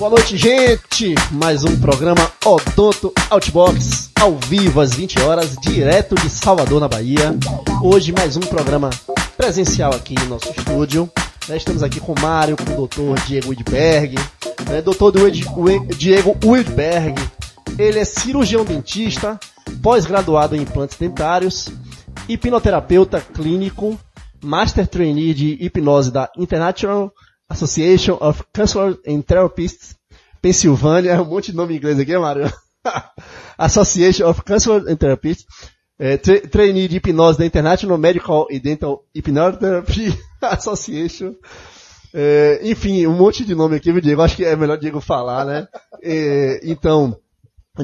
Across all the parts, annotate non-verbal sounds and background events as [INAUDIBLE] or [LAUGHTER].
Boa noite, gente! Mais um programa Odonto Outbox, ao vivo às 20 horas, direto de Salvador, na Bahia. Hoje, mais um programa presencial aqui no nosso estúdio. Né, estamos aqui com o Mário, com o Dr. Diego Widberg. Né, Dr. Diego Widberg, ele é cirurgião dentista, pós-graduado em implantes dentários, hipnoterapeuta clínico, master trainee de hipnose da International Association of Counselors and Therapists, Pensilvânia, é [LAUGHS] um monte de nome em inglês aqui, Mário? [LAUGHS] Association of Counselors and Therapists, é, tra trainee de hipnose da International Medical and Dental Hypnotherapy [LAUGHS] Association, é, enfim, um monte de nome aqui, Diego, acho que é melhor Diego falar, né? É, então,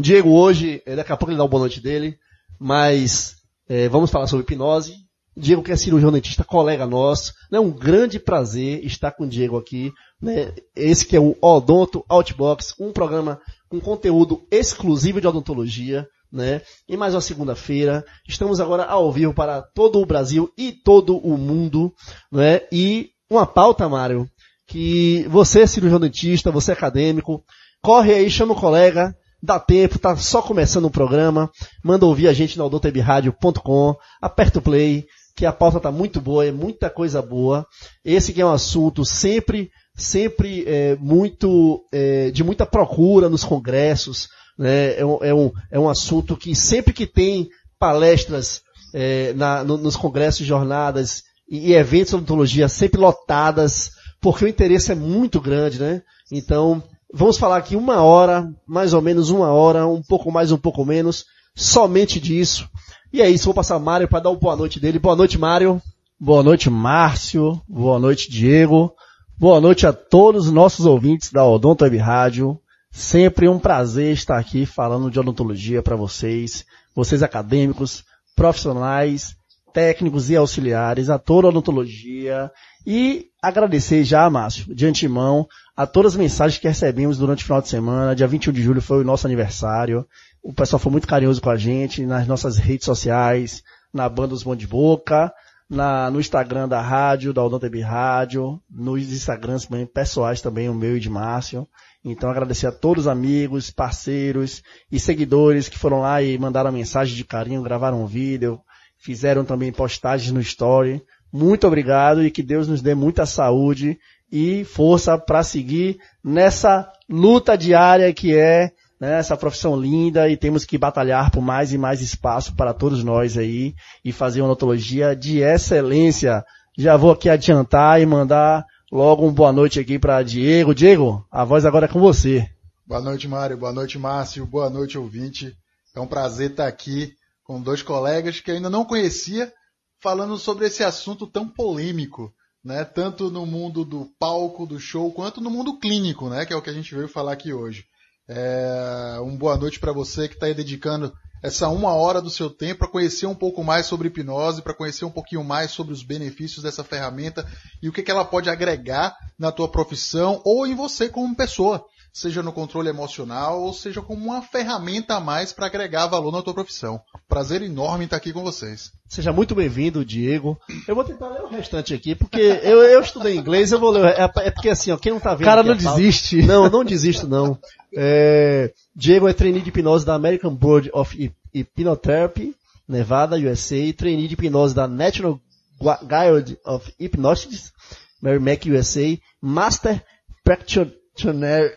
Diego hoje, daqui a pouco ele dá o boa noite dele, mas é, vamos falar sobre hipnose, Diego que é cirurgião dentista, colega nosso. É né? um grande prazer estar com o Diego aqui. Né? Esse que é o Odonto Outbox, um programa com conteúdo exclusivo de odontologia. Né? E mais uma segunda-feira. Estamos agora ao vivo para todo o Brasil e todo o mundo. Né? E uma pauta, Mário, que você é cirurgião dentista, você é acadêmico, corre aí, chama o colega, dá tempo, tá só começando o programa, manda ouvir a gente no odontebradio.com, aperta o play, que a pauta está muito boa, é muita coisa boa. Esse que é um assunto sempre, sempre é, muito, é, de muita procura nos congressos. Né? É, um, é, um, é um assunto que sempre que tem palestras é, na, no, nos congressos, jornadas e, e eventos de odontologia sempre lotadas, porque o interesse é muito grande, né? Então, vamos falar aqui uma hora, mais ou menos uma hora, um pouco mais, um pouco menos, somente disso. E é isso, vou passar Mário para dar uma boa noite dele. Boa noite, Mário. Boa noite, Márcio. Boa noite, Diego. Boa noite a todos os nossos ouvintes da Odonto Web Rádio. Sempre um prazer estar aqui falando de odontologia para vocês, vocês acadêmicos, profissionais, técnicos e auxiliares, a toda a odontologia e agradecer já, Márcio, de antemão, a todas as mensagens que recebemos durante o final de semana. Dia 21 de julho foi o nosso aniversário. O pessoal foi muito carinhoso com a gente nas nossas redes sociais, na banda dos Bom de Boca, na, no Instagram da rádio, da Odontebi Rádio, nos Instagrams também, pessoais também, o meu e de Márcio. Então agradecer a todos os amigos, parceiros e seguidores que foram lá e mandaram mensagem de carinho, gravaram um vídeo, fizeram também postagens no Story. Muito obrigado e que Deus nos dê muita saúde e força para seguir nessa luta diária que é né, essa profissão linda e temos que batalhar por mais e mais espaço para todos nós aí e fazer uma odontologia de excelência. Já vou aqui adiantar e mandar logo um boa noite aqui para Diego. Diego, a voz agora é com você. Boa noite, Mário. Boa noite, Márcio. Boa noite, ouvinte. É um prazer estar aqui com dois colegas que ainda não conhecia, falando sobre esse assunto tão polêmico, né? Tanto no mundo do palco, do show, quanto no mundo clínico, né? Que é o que a gente veio falar aqui hoje. É, um boa noite para você que está aí dedicando essa uma hora do seu tempo para conhecer um pouco mais sobre hipnose, para conhecer um pouquinho mais sobre os benefícios dessa ferramenta e o que, que ela pode agregar na tua profissão ou em você como pessoa, seja no controle emocional ou seja como uma ferramenta a mais para agregar valor na tua profissão. Prazer enorme estar aqui com vocês. Seja muito bem-vindo, Diego. Eu vou tentar ler o restante aqui, porque eu, eu estudei inglês, eu vou ler. É, é porque assim, ó, quem não tá vendo. Cara, não desiste. [LAUGHS] Não, não desisto, não. É, Diego é trainee de hipnose da American Board of Hypnotherapy, Nevada, USA, trainee de hipnose da National Guild of Hypnotics, Merrimack, USA, Master Practitioner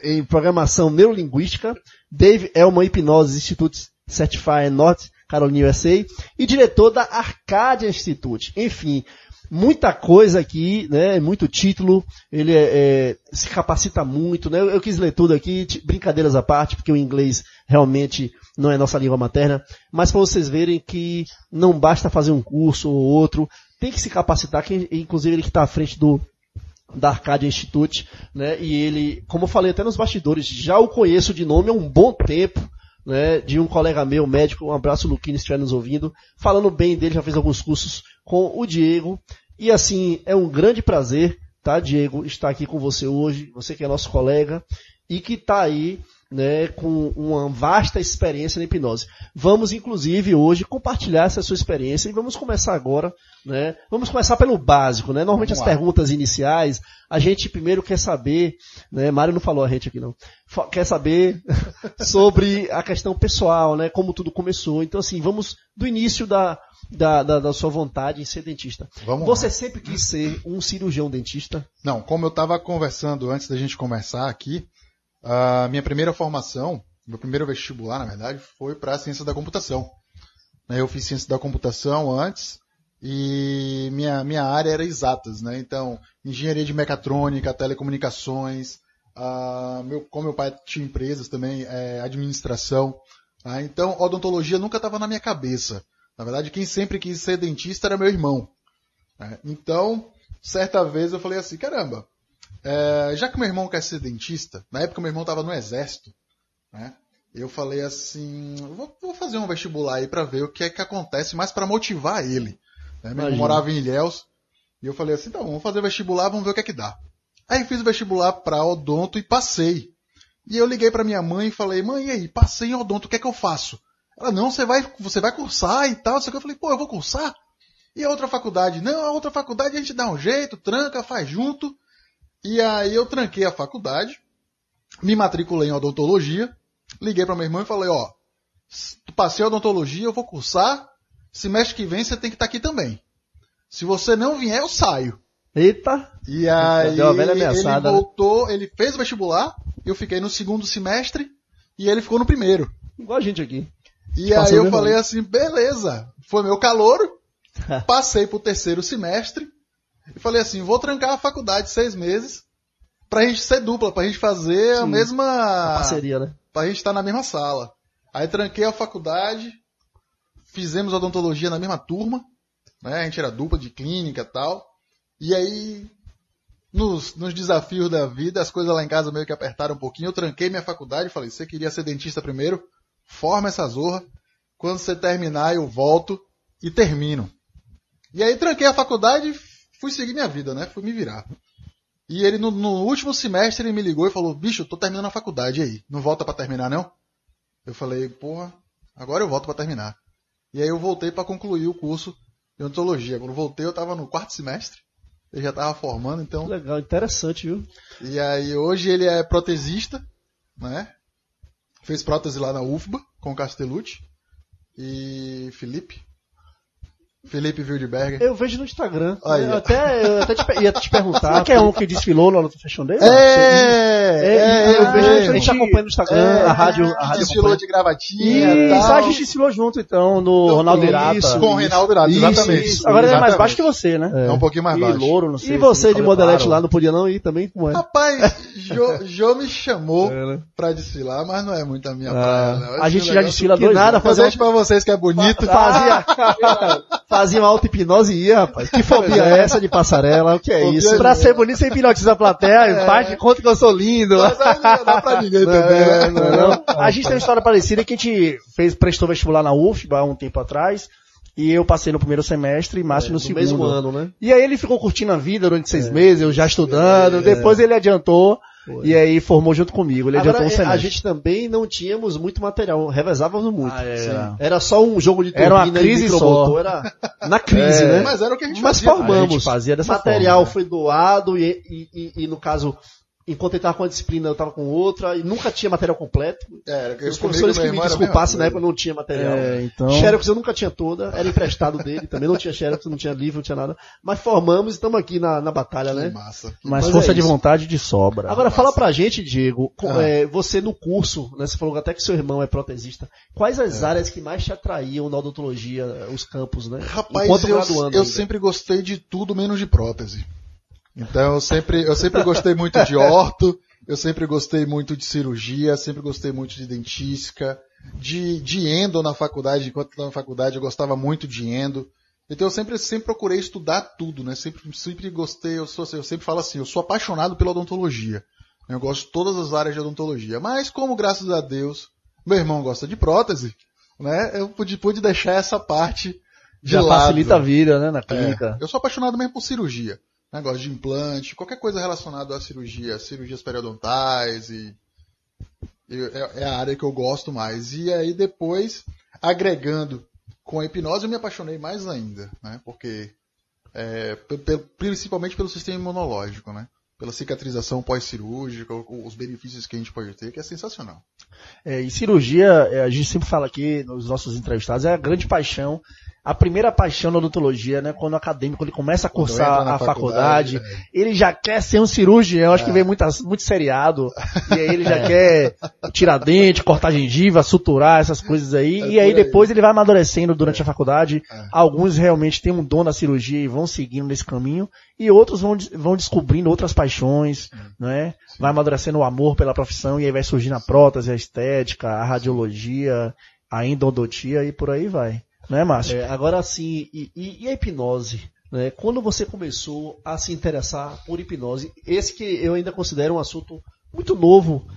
em Programação Neurolinguística, Dave Elman Hipnose Institute Certified North Carolina, USA, e diretor da Arcadia Institute. Enfim, muita coisa aqui, né? Muito título. Ele é, é, se capacita muito, né? Eu, eu, quis ler tudo aqui, brincadeiras à parte, porque o inglês realmente não é nossa língua materna. Mas para vocês verem que não basta fazer um curso ou outro, tem que se capacitar. Que, inclusive ele que está à frente do da Arcadia Institute, né? E ele, como eu falei até nos bastidores, já o conheço de nome há um bom tempo. Né, de um colega meu, médico, um abraço Luquinho, se estiver nos ouvindo, falando bem dele, já fez alguns cursos com o Diego. E assim, é um grande prazer, tá, Diego, estar aqui com você hoje, você que é nosso colega, e que está aí né, com uma vasta experiência na hipnose. Vamos, inclusive, hoje compartilhar essa sua experiência e vamos começar agora, né? Vamos começar pelo básico, né? Normalmente Vamos as lá. perguntas iniciais, a gente primeiro quer saber, né? Mário não falou a gente aqui não, quer saber [LAUGHS] sobre a questão pessoal, né? Como tudo começou. Então, assim, vamos do início da, da, da, da sua vontade em ser dentista. Vamos Você lá. sempre quis ser um cirurgião dentista? Não, como eu estava conversando antes da gente começar aqui, a minha primeira formação, meu primeiro vestibular, na verdade, foi para ciência da computação. Né, Eu fiz ciência da computação antes e minha, minha área era exatas, né? Então, engenharia de mecatrônica, telecomunicações, ah, meu, como meu pai tinha empresas também, é, administração. ah, então, odontologia nunca estava na minha cabeça. Na verdade, quem sempre quis ser dentista era meu irmão. né? Então, certa vez eu falei assim, caramba, é, já que meu irmão quer ser dentista, na época meu irmão estava no exército, né? Eu falei assim, vou, vou fazer um vestibular aí para ver o que é que acontece, mais para motivar ele. Né? Meu irmão morava em Ilhéus e eu falei assim, então vamos fazer vestibular, vamos ver o que é que dá. Aí fiz o vestibular para odonto e passei. E eu liguei para minha mãe e falei, mãe, e aí, passei em odonto, o que é que eu faço? Ela, não, você vai, você vai cursar e tal. Só que eu falei, pô, eu vou cursar? E a outra faculdade? Não, a outra faculdade a gente dá um jeito, tranca, faz junto. E aí eu tranquei a faculdade, me matriculei em odontologia, liguei para meu irmão e falei, ó, passei a odontologia, eu vou cursar, semestre que vem você tem que estar aqui também. Se você não vier, eu saio. Eita! E aí Deu uma velha ele ameaçada, né? voltou, ele fez o vestibular, eu fiquei no segundo semestre e ele ficou no primeiro. Igual a gente aqui. E Passou aí eu falei né? assim, beleza, foi meu calouro, [LAUGHS] passei pro terceiro semestre e falei assim, vou trancar a faculdade seis meses pra gente ser dupla, pra gente fazer a Sim. mesma... Parceria, né? pra gente estar na mesma sala. Aí tranquei a faculdade, fizemos odontologia na mesma turma, né? A gente era dupla de clínica e tal. E aí, nos, nos desafios da vida, as coisas lá em casa meio que apertaram um pouquinho. Eu tranquei minha faculdade e falei, você queria ser dentista primeiro? Forma essa zorra. Quando você terminar, eu volto e termino. E aí tranquei a faculdade fui seguir minha vida, né? Fui me virar. E ele, no, no último semestre, ele me ligou e falou, bicho, eu tô terminando a faculdade aí. Não volta pra terminar, não? Eu falei, porra, agora eu volto pra terminar. E aí eu voltei pra concluir o curso de odontologia. Quando voltei, eu tava no quarto semestre. Eu já tava formando, então. Legal, interessante, viu? E aí hoje ele é protesista, né? Fez prótese lá na UFBA com o Castellucci e Felipe. Felipe Wildberger. Eu vejo no Instagram. Aí, eu até, eu até te, ia te perguntar. Será que é um que desfilou lá no Fashion Day? É, É, é, eu vejo é, a gente acompanha no Instagram, é, a rádio, a rádio desfilou acompanha. de gravatinha e Isso, tal. a gente desfilou junto então, no Então, Ronaldo isso, Irata. com o Reinaldo Irata, Isso, exatamente. isso. Agora ele é mais baixo que você, né? É um pouquinho mais E baixo. louro, não sei. E você de modelete lá não podia não ir também? Como é? Rapaz, Jô, me chamou É, né? pra desfilar, mas não é muito a minha Ah, praia. Não. A gente já desfila que dois nada, fazer pra vocês que é bonito. Fazia, [LAUGHS] fazia uma auto-hipnose e ia, rapaz. Que fobia é essa de passarela? O que é isso? Pra ser bonito, você hipnotiza a plateia, faz de conta que eu sou lindo. Mas aí não dá pra ninguém também, né? não, não, não. A gente tem uma história parecida que a gente fez, prestou vestibular na UFBA há um tempo atrás. E eu passei no primeiro semestre e Márcio no no segundo. mesmo ano, né? E aí ele ficou curtindo a vida durante seis meses, eu já estudando. Depois ele adiantou e aí formou junto comigo. Ele Agora, adiantou um semestre. a gente também não tínhamos muito material, revezávamos muito. Ah, é. Sim. Era só um jogo de Era uma turbina e crise micromotor, só. era [LAUGHS] na crise, É. né? Mas era o que a gente Mas fazia. formamos. A gente fazia dessa material forma, né? foi doado e, e- e- e, no caso, enquanto ele estava com a disciplina, eu estava com outra e nunca tinha material completo. É, era que Os professores que me desculpassem na época não tinha material. É, então... Xerox eu nunca tinha toda, era emprestado dele, também não tinha Xerox, não tinha livro, não tinha nada. Mas formamos e estamos aqui na, na batalha, coisa. né? Que massa. Mas, Mas força é de vontade de sobra. Agora fala pra gente, Diego, Ah. é, você no curso, né, você falou até que seu irmão é protesista, quais as áreas que mais te atraíam na odontologia, os campos, né? Rapaz, Enquanto eu, eu ainda. sempre gostei de tudo menos de prótese. Então eu sempre, eu sempre gostei muito de orto, eu sempre gostei muito de cirurgia, sempre gostei muito de dentística, de, de endo na faculdade, enquanto estava na faculdade eu gostava muito de endo. Então eu sempre, sempre procurei estudar tudo, né? Sempre, sempre gostei, eu, sou, eu sempre falo assim, eu sou apaixonado pela odontologia. Eu gosto de todas as áreas de odontologia. Mas como, graças a Deus, meu irmão gosta de prótese, né? Eu pude, pude deixar essa parte de Já lado. facilita a vida, né, na É, clínica. eu sou apaixonado mesmo por cirurgia. Negócio de implante, qualquer coisa relacionada à cirurgia, cirurgias periodontais e. É, é a área que eu gosto mais. E aí depois, agregando com a hipnose, eu me apaixonei mais ainda, né? Porque é, principalmente pelo sistema imunológico, né? Pela cicatrização pós-cirúrgica, os benefícios que a gente pode ter, que é sensacional. É, e cirurgia, é, a gente sempre fala aqui nos nossos entrevistados, é a grande paixão. A primeira paixão na odontologia, né? Quando o acadêmico ele começa a cursar a faculdade, faculdade, ele já quer ser um cirurgião. Acho que vem muitas, muito seriado. [LAUGHS] E aí ele já quer tirar dente, cortar gengiva, suturar, essas coisas aí. É e aí aí. depois ele vai amadurecendo durante a faculdade. É. Alguns realmente têm um dom na cirurgia e vão seguindo nesse caminho. E outros vão, vão descobrindo outras paixões, né? Vai amadurecendo o amor pela profissão e aí vai surgindo a prótese, a estética, a radiologia, a endodontia e por aí vai. Né, Márcio? É, agora sim, e, e- e a hipnose? Né? Quando você começou a se interessar por hipnose, esse que eu ainda considero um assunto muito novo.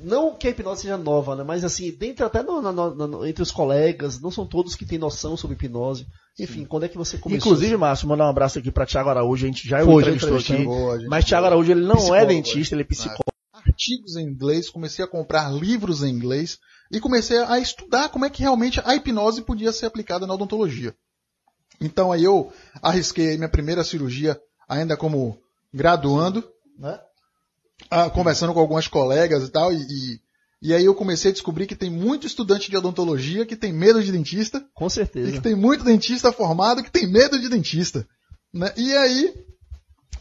Não que a hipnose seja nova, né? mas assim, dentro até no- no- no- entre os colegas, não são todos que têm noção sobre hipnose. Enfim, quando é que você começou? Inclusive, Márcio, mandar um abraço aqui para Thiago Araújo, a gente já o Foi, entrevistou aqui. Mas Thiago boa. Araújo, ele não é dentista, ele é psicólogo. artigos em inglês, comecei a comprar livros em inglês e comecei a estudar como é que realmente a hipnose podia ser aplicada na odontologia. Então aí eu arrisquei minha primeira cirurgia ainda como graduando, né? Ah, conversando com algumas colegas e tal, e, e, e aí eu comecei a descobrir que tem muito estudante de odontologia que tem medo de dentista, Com e certeza. que tem muito dentista formado que tem medo de dentista. Né? E aí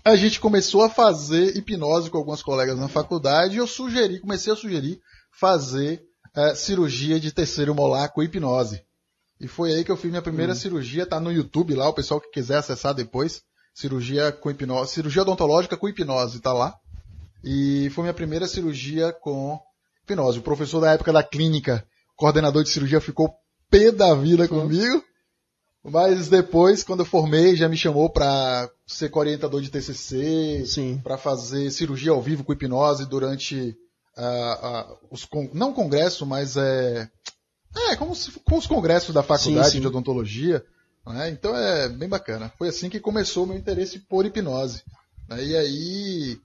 a gente começou a fazer hipnose com alguns colegas na faculdade e eu sugeri, comecei a sugerir fazer eh, cirurgia de terceiro molar com hipnose. E foi aí que eu fiz minha primeira cirurgia, tá no YouTube lá, o pessoal que quiser acessar depois, cirurgia com hipnose, cirurgia odontológica com hipnose, tá lá. E foi minha primeira cirurgia com hipnose. O professor da época da clínica, coordenador de cirurgia, ficou pé da vida comigo. Mas depois, quando eu formei, já me chamou para ser orientador de TCC, para fazer cirurgia ao vivo com hipnose durante ah, ah, os con- não congresso, mas é é como se, com os congressos da faculdade Sim, sim. de odontologia. né? Então é bem bacana. Foi assim que começou o meu interesse por hipnose. né? E aí,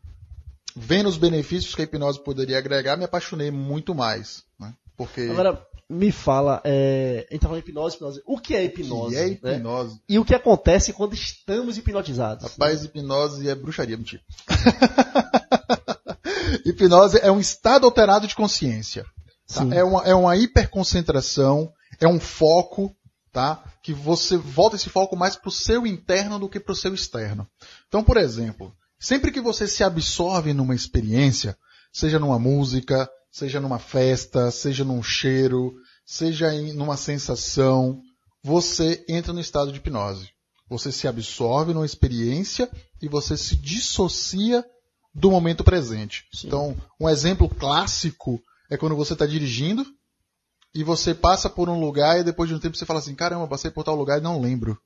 vendo os benefícios que a hipnose poderia agregar, me apaixonei muito mais. né? Porque Agora, me fala, é, a gente falando de hipnose, hipnose. O que é hipnose? que é né? hipnose. E o que acontece quando estamos hipnotizados? Rapaz, hipnose é bruxaria, mentira. [LAUGHS] hipnose é um estado alterado de consciência. tá? É, uma, é uma hiperconcentração, é um foco, tá? Que você volta esse foco mais para o seu interno do que para o seu externo. Então, por exemplo, sempre que você se absorve numa experiência, seja numa música, seja numa festa, seja num cheiro, seja em numa sensação, você entra no estado de hipnose. Você se absorve numa experiência e você se dissocia do momento presente. Sim. Então, um exemplo clássico é quando você está dirigindo e você passa por um lugar e depois de um tempo você fala assim, caramba, passei por tal lugar e não lembro.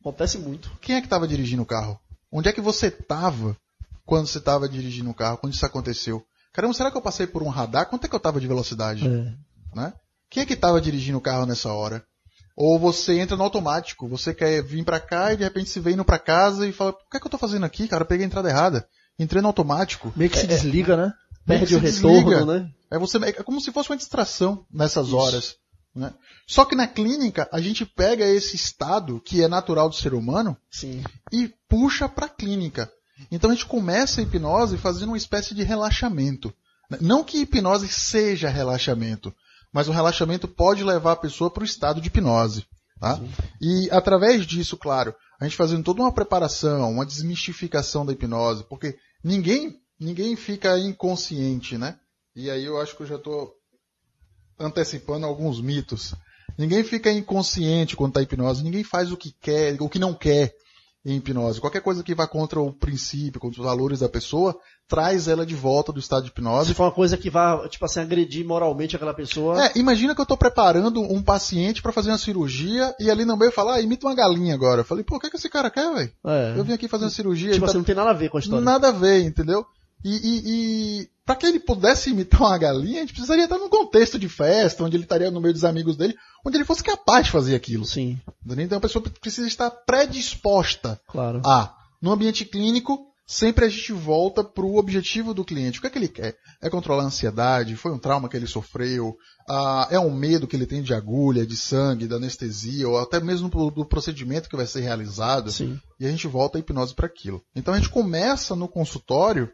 Acontece muito. Quem é que estava dirigindo o carro? Onde é que você estava quando você estava dirigindo o carro? Quando isso aconteceu? Caramba, será que eu passei por um radar? Quanto é que eu estava de velocidade? É. né? Quem é que estava dirigindo o carro nessa hora? Ou você entra no automático, você quer vir pra cá e de repente se vê indo pra casa e fala, o que é que eu tô fazendo aqui, cara? Eu peguei a entrada errada. Entrei no automático. Meio que se desliga, né? Perde o retorno, desliga. né? É, você, é como se fosse uma distração nessas Isso. horas. Né? Só que na clínica, a gente pega esse estado, que é natural do ser humano, Sim. e puxa para a clínica. Então a gente começa a hipnose fazendo uma espécie de relaxamento. Não que hipnose seja relaxamento, mas o relaxamento pode levar a pessoa para o estado de hipnose. Tá? E através disso, claro, a gente fazendo toda uma preparação, uma desmistificação da hipnose, porque ninguém, ninguém fica inconsciente, né? E aí eu acho que eu já estou antecipando alguns mitos. Ninguém fica inconsciente quando está em hipnose, ninguém faz o que quer, o que não quer em hipnose. Qualquer coisa que vá contra o princípio, contra os valores da pessoa, traz ela de volta do estado de hipnose. Se for uma coisa que vá, tipo assim, agredir moralmente aquela pessoa. É, imagina que eu estou preparando um paciente para fazer uma cirurgia e ali no meio falar, ah, imita uma galinha agora. Eu falei, pô, o que, que esse cara quer, velho? É. Eu vim aqui fazer uma cirurgia. Tipo ele assim, tá- não tem nada a ver com a história. Nada a ver, entendeu? E, e, e para que ele pudesse imitar uma galinha, a gente precisaria estar num contexto de festa, onde ele estaria no meio dos amigos dele, onde ele fosse capaz de fazer aquilo. Sim? Então a pessoa precisa estar predisposta claro. a, no ambiente clínico, sempre a gente volta para o objetivo do cliente. O que é que ele quer? É controlar a ansiedade? Foi um trauma que ele sofreu? Ah, é um medo que ele tem de agulha, de sangue, da anestesia, ou até mesmo do, procedimento que vai ser realizado? Sim. E a gente volta a hipnose para aquilo. Então a gente começa no consultório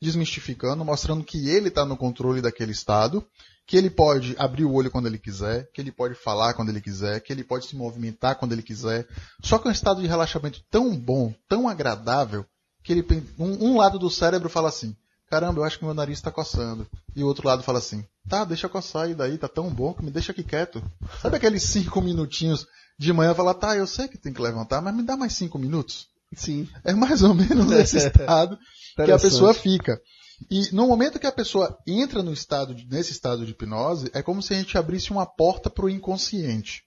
desmistificando, mostrando que ele está no controle daquele estado, que ele pode abrir o olho quando ele quiser, que ele pode falar quando ele quiser, que ele pode se movimentar quando ele quiser. Só que é um estado de relaxamento tão bom, tão agradável, que ele um, um lado do cérebro fala assim: caramba, eu acho que meu nariz está coçando. E o outro lado fala assim: tá, deixa coçar e daí, tá tão bom que me deixa aqui quieto. Sabe aqueles cinco minutinhos de manhã falar, tá, eu sei que tem que levantar, mas me dá mais cinco minutos? Sim. É mais ou menos [LAUGHS] nesse estado que a pessoa fica. E no momento que a pessoa entra no estado, nesse estado de hipnose, é como se a gente abrisse uma porta para o inconsciente.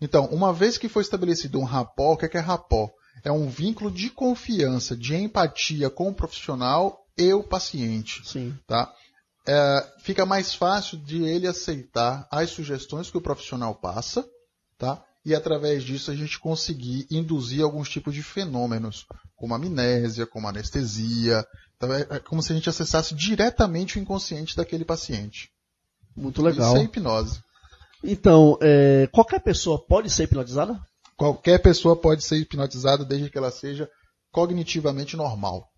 Então, uma vez que foi estabelecido um rapó, o que é, que é rapó? É um vínculo de confiança, de empatia com o profissional e o paciente. Sim. Tá? É, fica mais fácil de ele aceitar as sugestões que o profissional passa, tá? E através disso a gente conseguir induzir alguns tipos de fenômenos, como amnésia, como anestesia. Então é, é como se a gente acessasse diretamente o inconsciente daquele paciente. Muito legal. Isso é hipnose. Então, é, qualquer pessoa pode ser hipnotizada? Qualquer pessoa pode ser hipnotizada desde que ela seja cognitivamente normal.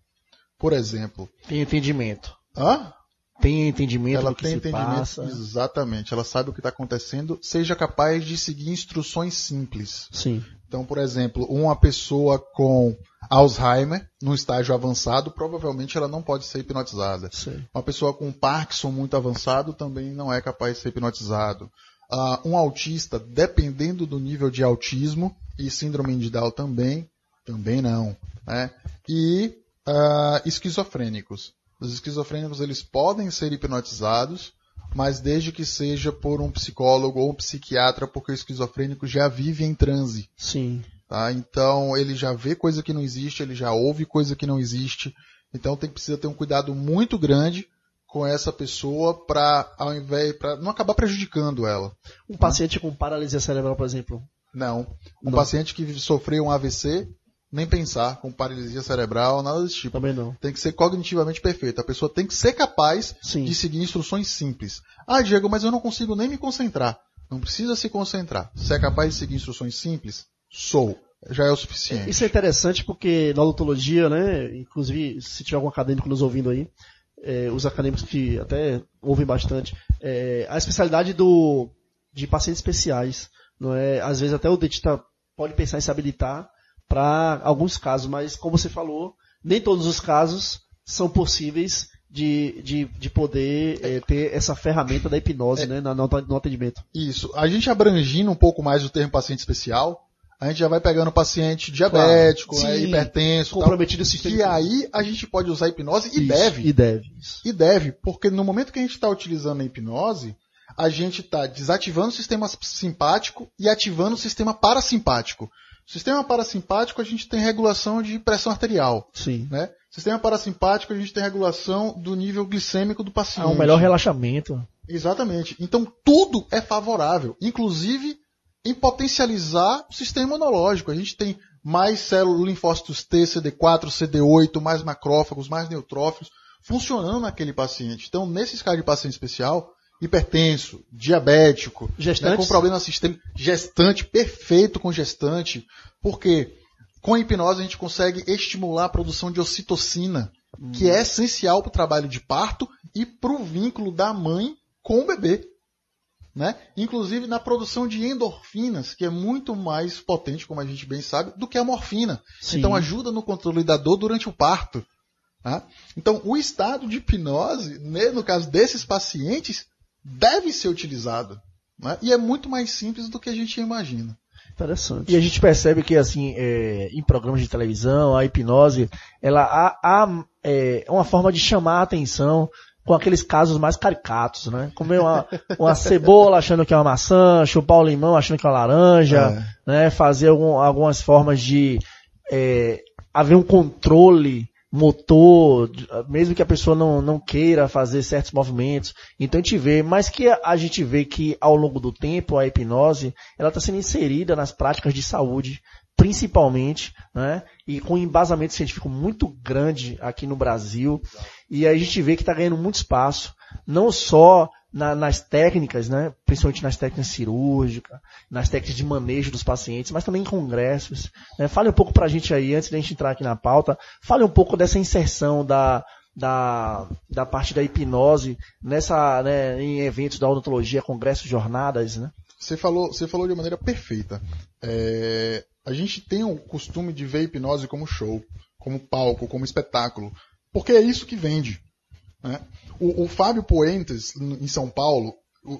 Por exemplo. Tem entendimento. Hã? Tem entendimento ela do que tem se entendimento passa. exatamente. Ela sabe o que está acontecendo, seja capaz de seguir instruções simples. Sim. Então, por exemplo, uma pessoa com Alzheimer, num estágio avançado, provavelmente ela não pode ser hipnotizada. Sim. Uma pessoa com Parkinson muito avançado também não é capaz de ser hipnotizado. Uh, um autista, dependendo do nível de autismo, e síndrome de Down também, também não. Né? E uh, esquizofrênicos. Os esquizofrênicos eles podem ser hipnotizados, mas desde que seja por um psicólogo ou um psiquiatra, porque o esquizofrênico já vive em transe. Sim. Tá? Então ele já vê coisa que não existe, ele já ouve coisa que não existe. Então tem precisa ter um cuidado muito grande com essa pessoa para ao invés para não acabar prejudicando ela. Um paciente com paralisia cerebral, por exemplo. Não. Um Não. paciente que sofreu um AVC, nem pensar com paralisia cerebral, nada desse tipo. Também não. Tem que ser cognitivamente perfeito. A pessoa tem que ser capaz Sim. de seguir instruções simples. Ah, Diego, mas eu não consigo nem me concentrar. Não precisa se concentrar. Se é capaz de seguir instruções simples, sou. Já é o suficiente. Isso é interessante porque na odontologia, né, inclusive se tiver algum acadêmico nos ouvindo aí, é, os acadêmicos que até ouvem bastante, é, a especialidade do, de pacientes especiais, não é? Às vezes até o dentista pode pensar em se habilitar para alguns casos, mas como você falou, nem todos os casos são possíveis de, de, de poder é, ter essa ferramenta da hipnose né, na- no, no atendimento. Isso. A gente abrangindo um pouco mais o termo paciente especial, a gente já vai pegando paciente diabético, Claro. né, Sim. hipertenso, tal, Comprometido sistema. que aí a gente pode usar a hipnose e Isso, deve. E deve. isso. E deve, porque no momento que a gente está utilizando a hipnose, a gente está desativando o sistema simpático e ativando o sistema parasimpático. Sistema parasimpático a gente tem regulação de pressão arterial. Sim. Né? Sistema parasimpático a gente tem regulação do nível glicêmico do É paciente. um melhor relaxamento. Exatamente. Então tudo é favorável, inclusive em potencializar o sistema imunológico. A gente tem mais células linfócitos T, CD4, CD8, mais macrófagos, mais neutrófilos funcionando naquele paciente. Então, nesse caso de paciente especial, hipertenso, diabético, né, com problema sistêmico, gestante, perfeito com gestante, porque com a hipnose a gente consegue estimular a produção de ocitocina, que é essencial para o trabalho de parto e para o vínculo da mãe com o bebê. Né? Inclusive na produção de endorfinas, que é muito mais potente, como a gente bem sabe, do que a morfina. Sim. Então ajuda no controle da dor durante o parto. tá? Então o estado de hipnose, né, no caso desses pacientes, deve ser utilizado. né? E é muito mais simples do que a gente imagina. Interessante. E a gente percebe que, assim, é, em programas de televisão, a hipnose, ela há, há, é, uma forma de chamar a atenção com aqueles casos mais caricatos, né? Comer uma, uma cebola achando que é uma maçã, chupar o limão achando que é uma laranja, né? Fazer algum- algumas formas de é, haver um controle motor, mesmo que a pessoa não, não queira fazer certos movimentos. Então a gente vê, mas que a, a gente vê que ao longo do tempo a hipnose ela está sendo inserida nas práticas de saúde principalmente, né? E com um embasamento científico muito grande aqui no Brasil. E a gente vê que está ganhando muito espaço, não só na, nas técnicas, né? principalmente nas técnicas cirúrgicas, nas técnicas de manejo dos pacientes, mas também em congressos. Né? Fale um pouco para a gente aí, antes da gente entrar aqui na pauta, fale um pouco dessa inserção da, da, da parte da hipnose nessa, né, em eventos da odontologia, congressos, jornadas, né? Você falou, você falou de maneira perfeita. É, a gente tem o costume de ver hipnose como show, como palco, como espetáculo, porque é isso que vende. Né? O, o Fábio Puentes, em São Paulo,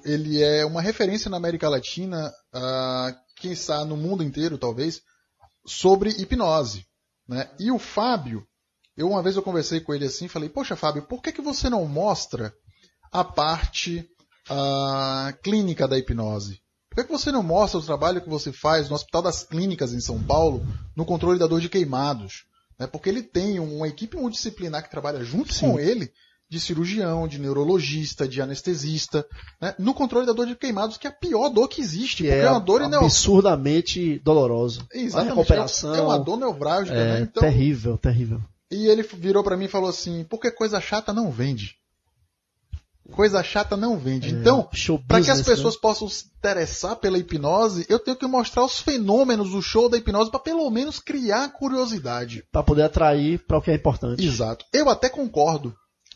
ele é uma referência na América Latina, uh, quem está no mundo inteiro, talvez, sobre hipnose. Né? E o Fábio, eu uma vez eu conversei com ele assim, falei, poxa Fábio, por que, que você não mostra a parte uh, clínica da hipnose? Por que, que você não mostra o trabalho que você faz no Hospital das Clínicas em São Paulo, no controle da dor de queimados? Né? Porque ele tem uma equipe multidisciplinar que trabalha junto Sim. com ele de cirurgião, de neurologista, de anestesista, né? no controle da dor de queimados, que é a pior dor que existe, que porque é, é uma dor absurdamente dolorosa. Exatamente. A recuperação. É uma dor nevrálgica, é, né? Então, terrível, terrível. E ele virou para mim e falou assim: porque coisa chata não vende. Coisa chata não vende. É, então, para que as né? pessoas né? possam se interessar pela hipnose, eu tenho que mostrar os fenômenos do show da hipnose para pelo menos criar curiosidade. Para poder atrair para o que é importante. Exato. Eu até concordo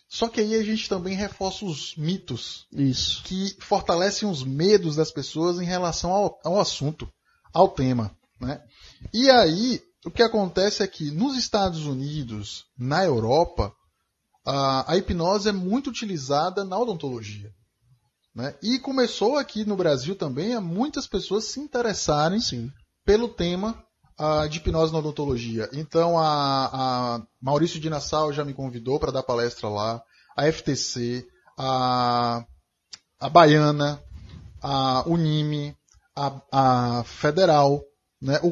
só que aí a gente também reforça os mitos. Isso. Que fortalecem os medos das pessoas em relação ao, ao assunto, ao tema. Né? E aí, o que acontece é que nos Estados Unidos, na Europa, a, a hipnose é muito utilizada na odontologia. Né? E começou aqui no Brasil também a muitas pessoas se interessarem Sim. pelo tema uh, de hipnose na odontologia. Então, a, a Maurício de Nassau já me convidou para dar palestra lá, a FTC, a, a Baiana, a Unime, a, a Federal, né? o,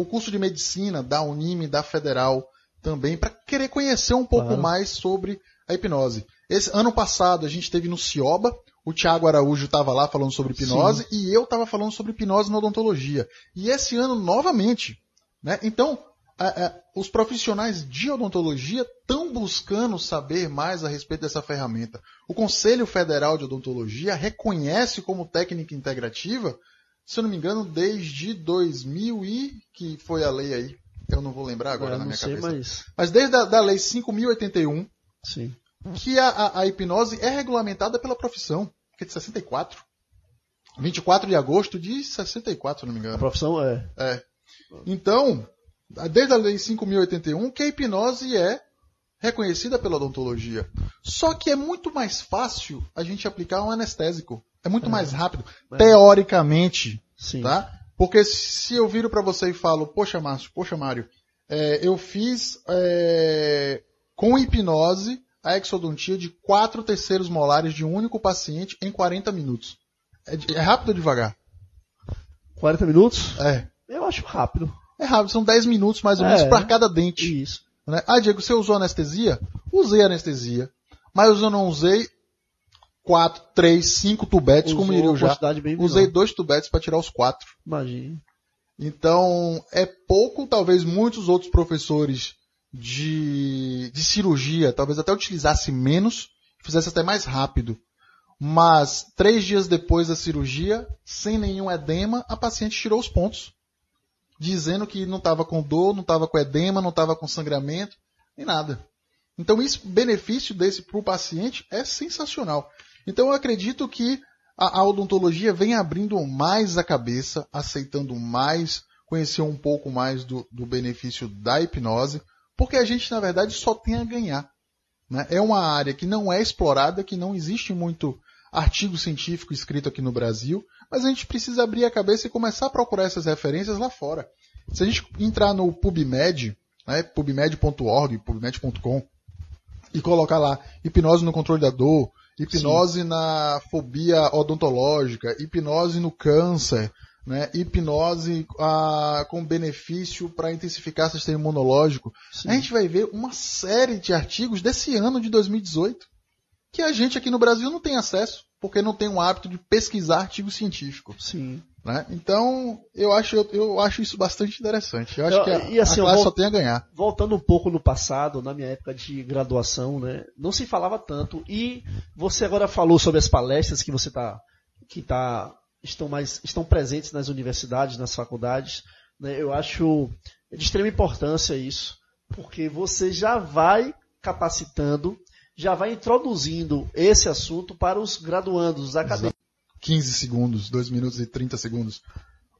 o curso de medicina da Unime, da Federal também, para querer conhecer um pouco mais sobre a hipnose. Esse ano passado a gente teve no Cioba, o Tiago Araújo estava lá falando sobre hipnose Sim. e eu estava falando sobre hipnose na odontologia. E esse ano, novamente, né? Então, a, a, os profissionais de odontologia estão buscando saber mais a respeito dessa ferramenta. O Conselho Federal de Odontologia reconhece como técnica integrativa, se eu não me engano, desde 2000 e que foi a lei aí. Eu não vou lembrar agora é, na minha sei, cabeça. Mas... mas desde a da lei 5081, Sim. que a, a, a hipnose é regulamentada pela profissão, que é de 64. 24 de agosto de 64, se não me engano. A profissão é. É. Então, desde a lei 5081, que a hipnose é reconhecida pela odontologia. Só que é muito mais fácil a gente aplicar um anestésico. É muito é. mais rápido, é. teoricamente, Sim. tá? Porque se eu viro para você e falo, poxa Márcio, poxa Mário, é, eu fiz é, com hipnose a exodontia de quatro terceiros molares de um único paciente em 40 minutos. É, é rápido ou devagar? 40 minutos? É. Eu acho rápido. É rápido, são 10 minutos mais ou menos é, para cada dente. Isso. Né? Ah, Diego, você usou anestesia? Usei anestesia. Mas eu não usei 4, 3, 5 tubetes, Usou como iria já. Usei dois tubetes para tirar os quatro. Imagina. Então, é pouco, talvez muitos outros professores de, de cirurgia, talvez até utilizasse menos, fizesse até mais rápido. Mas, três dias depois da cirurgia, sem nenhum edema, a paciente tirou os pontos dizendo que não estava com dor, não estava com edema, não estava com sangramento, nem nada. Então, esse benefício desse para o paciente é sensacional. Então, eu acredito que a, a, odontologia vem abrindo mais a cabeça, aceitando mais, conhecer um pouco mais do, do benefício da hipnose, porque a gente, na verdade, só tem a ganhar. Né? É uma área que não é explorada, que não existe muito artigo científico escrito aqui no Brasil, mas a gente precisa abrir a cabeça e começar a procurar essas referências lá fora. Se a gente entrar no PubMed, né, pubmed.org, pubmed.com, e colocar lá hipnose no controle da dor, hipnose Sim. na fobia odontológica, hipnose no câncer, né, hipnose ah, com benefício para intensificar o sistema imunológico, Sim. a gente vai ver uma série de artigos desse ano de 2018 que a gente aqui no Brasil não tem acesso porque não tem o hábito de pesquisar artigo científico. Sim. Né? Então, eu acho, eu, eu, acho isso bastante interessante. Eu acho Eu- que a, e assim, a classe só tem a ganhar. Voltando um pouco no passado, na minha época de graduação, né, não se falava tanto. E você agora falou sobre as palestras que você tá, que tá, estão mais, estão presentes nas universidades, nas faculdades. Né, eu acho de extrema importância isso, porque você já vai capacitando, já vai introduzindo esse assunto para os graduandos, os acadêmicos. 15 segundos, 2 minutos e 30 segundos.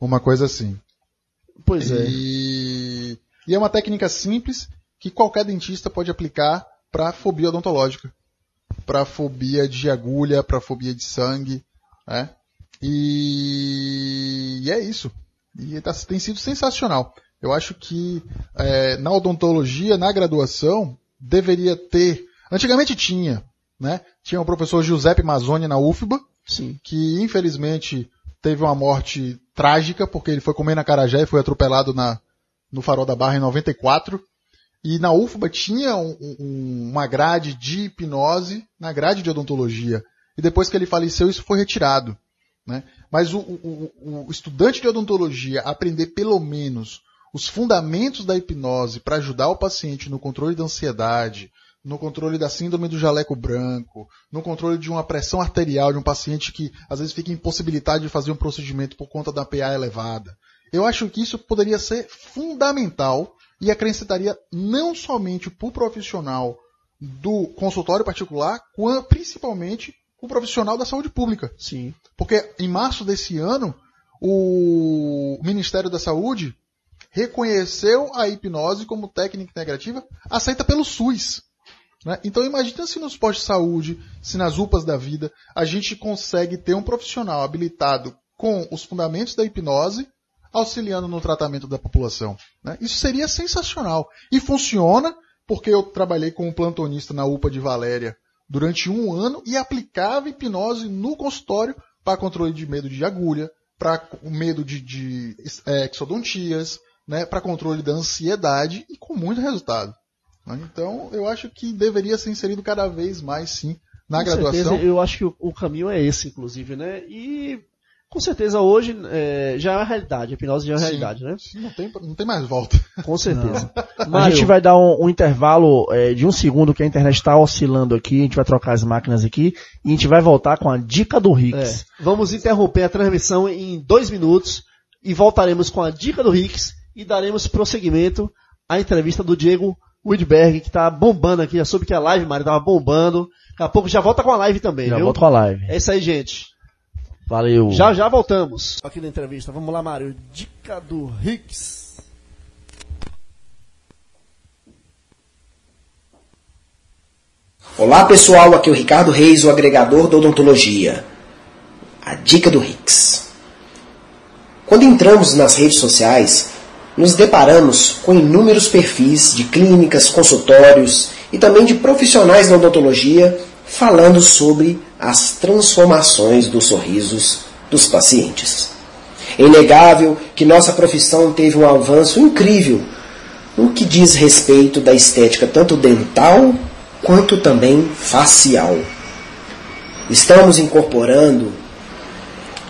Uma coisa assim. Pois é. E, e é uma técnica simples que qualquer dentista pode aplicar para fobia odontológica. Para fobia de agulha, para fobia de sangue. Né? E, e é isso. E tá- tem sido sensacional. Eu acho que é, na odontologia, na graduação, deveria ter. Antigamente tinha, né? Tinha o professor Giuseppe Mazzoni na UFBA, Sim. que infelizmente teve uma morte trágica, porque ele foi comer na Carajé e foi atropelado na, no Farol da Barra em 94. E na UFBA tinha um- um- uma grade de hipnose na grade de odontologia. E depois que ele faleceu, isso foi retirado. Né? Mas o, o- o- o estudante de odontologia aprender pelo menos os fundamentos da hipnose para ajudar o paciente no controle da ansiedade, no controle da síndrome do jaleco branco, no controle de uma pressão arterial de um paciente que às vezes fica impossibilitado de fazer um procedimento por conta da PA elevada. Eu acho que isso poderia ser fundamental e acrescentaria não somente para o profissional do consultório particular, quan- principalmente o profissional da saúde pública. Sim. Porque em março desse ano, o Ministério da Saúde reconheceu a hipnose como técnica integrativa aceita pelo SUS. Né? Então imagina se nos postos de saúde, se nas UPAs da vida, a gente consegue ter um profissional habilitado com os fundamentos da hipnose auxiliando no tratamento da população. né? Isso seria sensacional. E funciona porque eu trabalhei como plantonista na UPA de Valéria durante um ano e aplicava hipnose no consultório para controle de medo de agulha, para medo de, de é, exodontias, né, para controle da ansiedade e com muito resultado. Né? Então, eu acho que deveria ser inserido cada vez mais, sim, na Com graduação. certeza, eu acho que o, o caminho é esse, inclusive, né? E com certeza hoje é, já é uma realidade, a hipnose já é uma Sim. realidade, né? Não tem, não tem mais volta. [LAUGHS] Com certeza. A gente vai dar um, um intervalo é, de um segundo que a internet está oscilando aqui, a gente vai trocar as máquinas aqui e a gente vai voltar com a dica do Ricks. É, vamos interromper a transmissão em dois minutos e voltaremos com a dica do Ricks e daremos prosseguimento à entrevista do Diego Widberg, que tá bombando aqui. Já soube que a live, Mário, tava bombando. Daqui a pouco já volta com a live também, Já viu? volto com a live. É isso aí, gente. Valeu. Já já voltamos. Aqui na entrevista. Vamos lá, Mário. Dica do Ricks. Olá pessoal, aqui é o Ricardo Reis, o agregador da odontologia. A dica do Rix. Quando entramos nas redes sociais, nos deparamos com inúmeros perfis de clínicas, consultórios e também de profissionais da odontologia falando sobre as transformações dos sorrisos dos pacientes. É inegável que nossa profissão teve um avanço incrível no que diz respeito da estética tanto dental quanto também facial. Estamos incorporando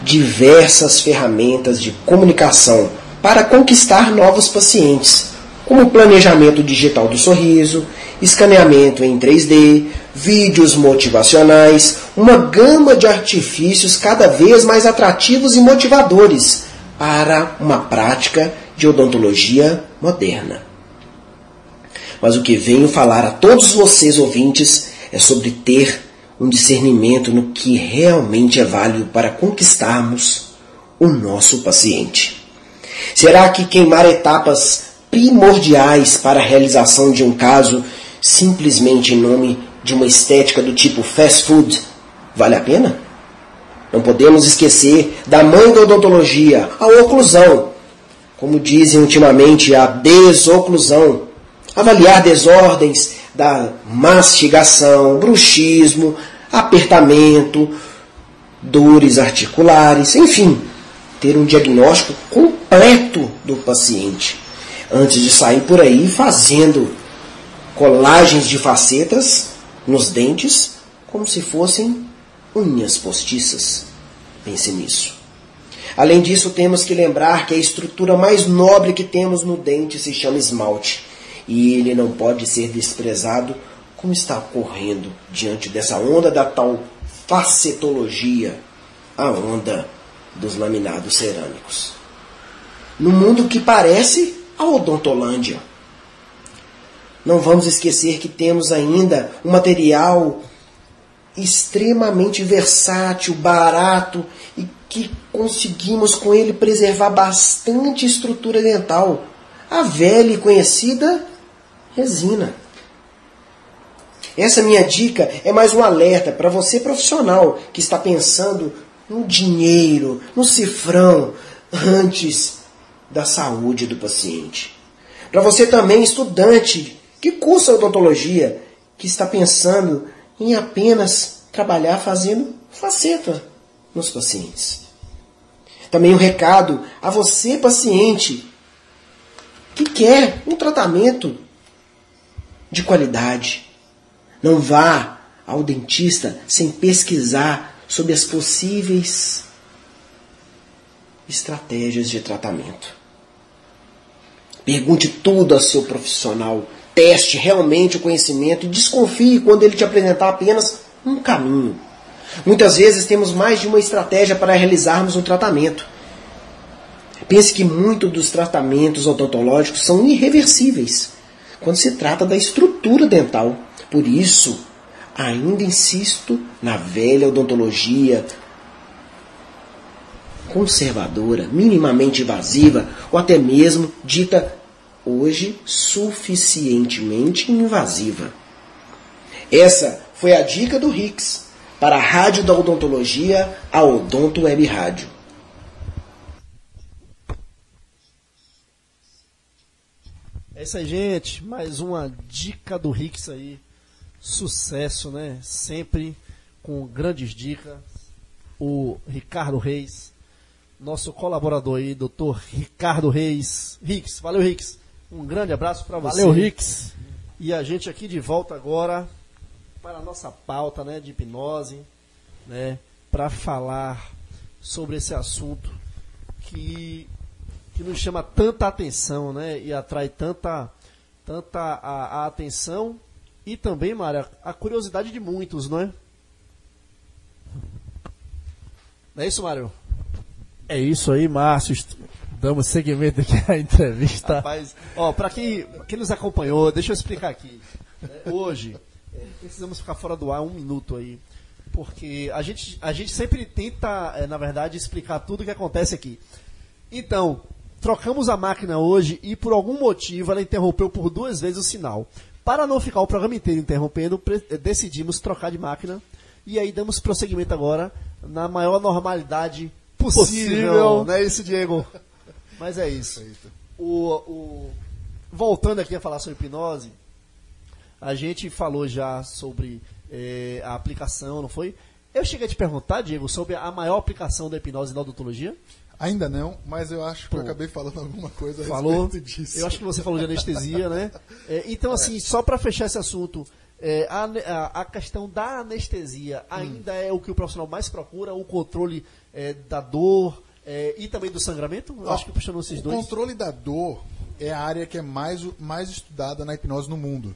diversas ferramentas de comunicação para conquistar novos pacientes, como planejamento digital do sorriso, escaneamento em 3D, vídeos motivacionais, uma gama de artifícios cada vez mais atrativos e motivadores para uma prática de odontologia moderna. Mas o que venho falar a todos vocês ouvintes é sobre ter um discernimento no que realmente é válido para conquistarmos o nosso paciente. Será que queimar etapas primordiais para a realização de um caso simplesmente em nome de uma estética do tipo fast food vale a pena? Não podemos esquecer da mãe da odontologia, a oclusão. Como dizem ultimamente, a desoclusão. Avaliar desordens da mastigação, bruxismo, apertamento, dores articulares, enfim, ter um diagnóstico completo do paciente antes de sair por aí fazendo colagens de facetas nos dentes como se fossem unhas postiças. Pense nisso. Além disso, temos que lembrar que a estrutura mais nobre que temos no dente se chama esmalte, e ele não pode ser desprezado como está ocorrendo diante dessa onda da tal facetologia, a onda dos laminados cerâmicos. No mundo que parece a odontolândia. Não vamos esquecer que temos ainda um material extremamente versátil, barato e que conseguimos com ele preservar bastante estrutura dental. A velha e conhecida resina. Essa minha dica é mais um alerta para você profissional que está pensando no dinheiro, no cifrão, antes da saúde do paciente. Para você também, estudante que cursa odontologia, que está pensando em apenas trabalhar fazendo faceta nos pacientes. Também um recado a você, paciente, que quer um tratamento de qualidade. Não vá ao dentista sem pesquisar sobre as possíveis estratégias de tratamento. Pergunte tudo ao seu profissional Teste realmente o conhecimento e desconfie quando ele te apresentar apenas um caminho. Muitas vezes temos mais de uma estratégia para realizarmos um tratamento. Pense que muitos dos tratamentos odontológicos são irreversíveis quando se trata da estrutura dental. Por isso, ainda insisto na velha odontologia conservadora, minimamente invasiva ou até mesmo dita hoje suficientemente invasiva. Essa foi a dica do Hicks para a Rádio da Odontologia, a Odonto Web Rádio. É isso aí, gente. Mais uma dica do Hicks aí. Sucesso, né? Sempre com grandes dicas. O Ricardo Reis, nosso colaborador aí, doutor Ricardo Reis. Hicks, valeu, Hicks. Um grande abraço para você. Valeu, Rix. E a gente aqui de volta agora para a nossa pauta né, de hipnose, né, para falar sobre esse assunto que, que nos chama tanta atenção né, e atrai tanta, tanta a, a atenção e também, Mária, a curiosidade de muitos, não é? Não é isso, Mário? É isso aí, Márcio. Damos seguimento aqui à entrevista. Rapaz, ó, para quem, quem nos acompanhou, deixa eu explicar aqui. Hoje, é, precisamos ficar fora do ar um minuto aí. Porque a gente, a gente sempre tenta, é, na verdade, explicar tudo o que acontece aqui. Então, trocamos a máquina hoje e por algum motivo ela interrompeu por duas vezes o sinal. Para não ficar o programa inteiro interrompendo, decidimos trocar de máquina e aí damos prosseguimento agora na maior normalidade possível. possível. Não é isso, Diego? [LAUGHS] Mas é isso. O, o, voltando aqui a falar sobre hipnose, a gente falou já sobre é, a aplicação, não foi? Eu cheguei a te perguntar, Diego, sobre a maior aplicação da hipnose na odontologia. Ainda não, mas eu acho que Pô, eu acabei falando alguma coisa a falou, disso. Eu acho que você falou de anestesia, né? É, então, assim, é. só para fechar esse assunto, é, a, a, a, questão da anestesia ainda hum. é o que o profissional mais procura, o controle é, da dor, é, e também do sangramento? Eu acho que puxando esses o dois. O controle da dor é a área que é mais, mais estudada na hipnose no mundo.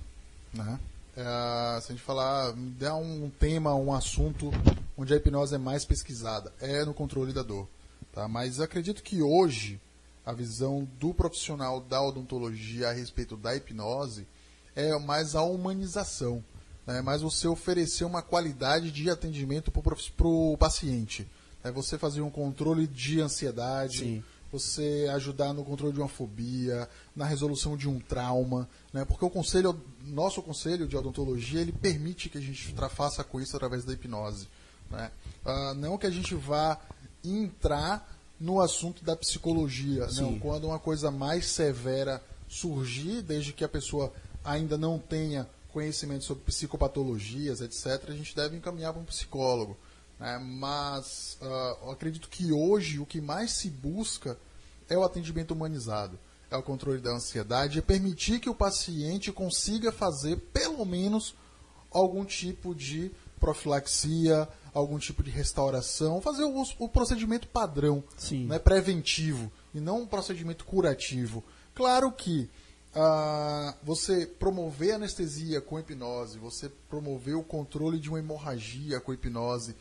Né? É, se a gente falar, der um tema, um assunto onde a hipnose é mais pesquisada, é no controle da dor. Tá? Mas acredito que hoje a visão do profissional da odontologia a respeito da hipnose é mais a humanização. Né? Mais você oferecer uma qualidade de atendimento para o paciente é você fazer um controle de ansiedade, Sim. você ajudar no controle de uma fobia, na resolução de um trauma, né? Porque o conselho, nosso conselho de odontologia, ele permite que a gente faça com isso através da hipnose, né? Uh, não que a gente vá entrar no assunto da psicologia, não, quando uma coisa mais severa surgir, desde que a pessoa ainda não tenha conhecimento sobre psicopatologias, etc., a gente deve encaminhar para um psicólogo. Né? Mas uh, acredito que hoje o que mais se busca é o atendimento humanizado, é o controle da ansiedade, é permitir que o paciente consiga fazer pelo menos algum tipo de profilaxia, algum tipo de restauração, fazer o, o procedimento padrão, Sim. né, preventivo, e não um procedimento curativo. Claro que ah, você promover anestesia com hipnose, você promover o controle de uma hemorragia com hipnose,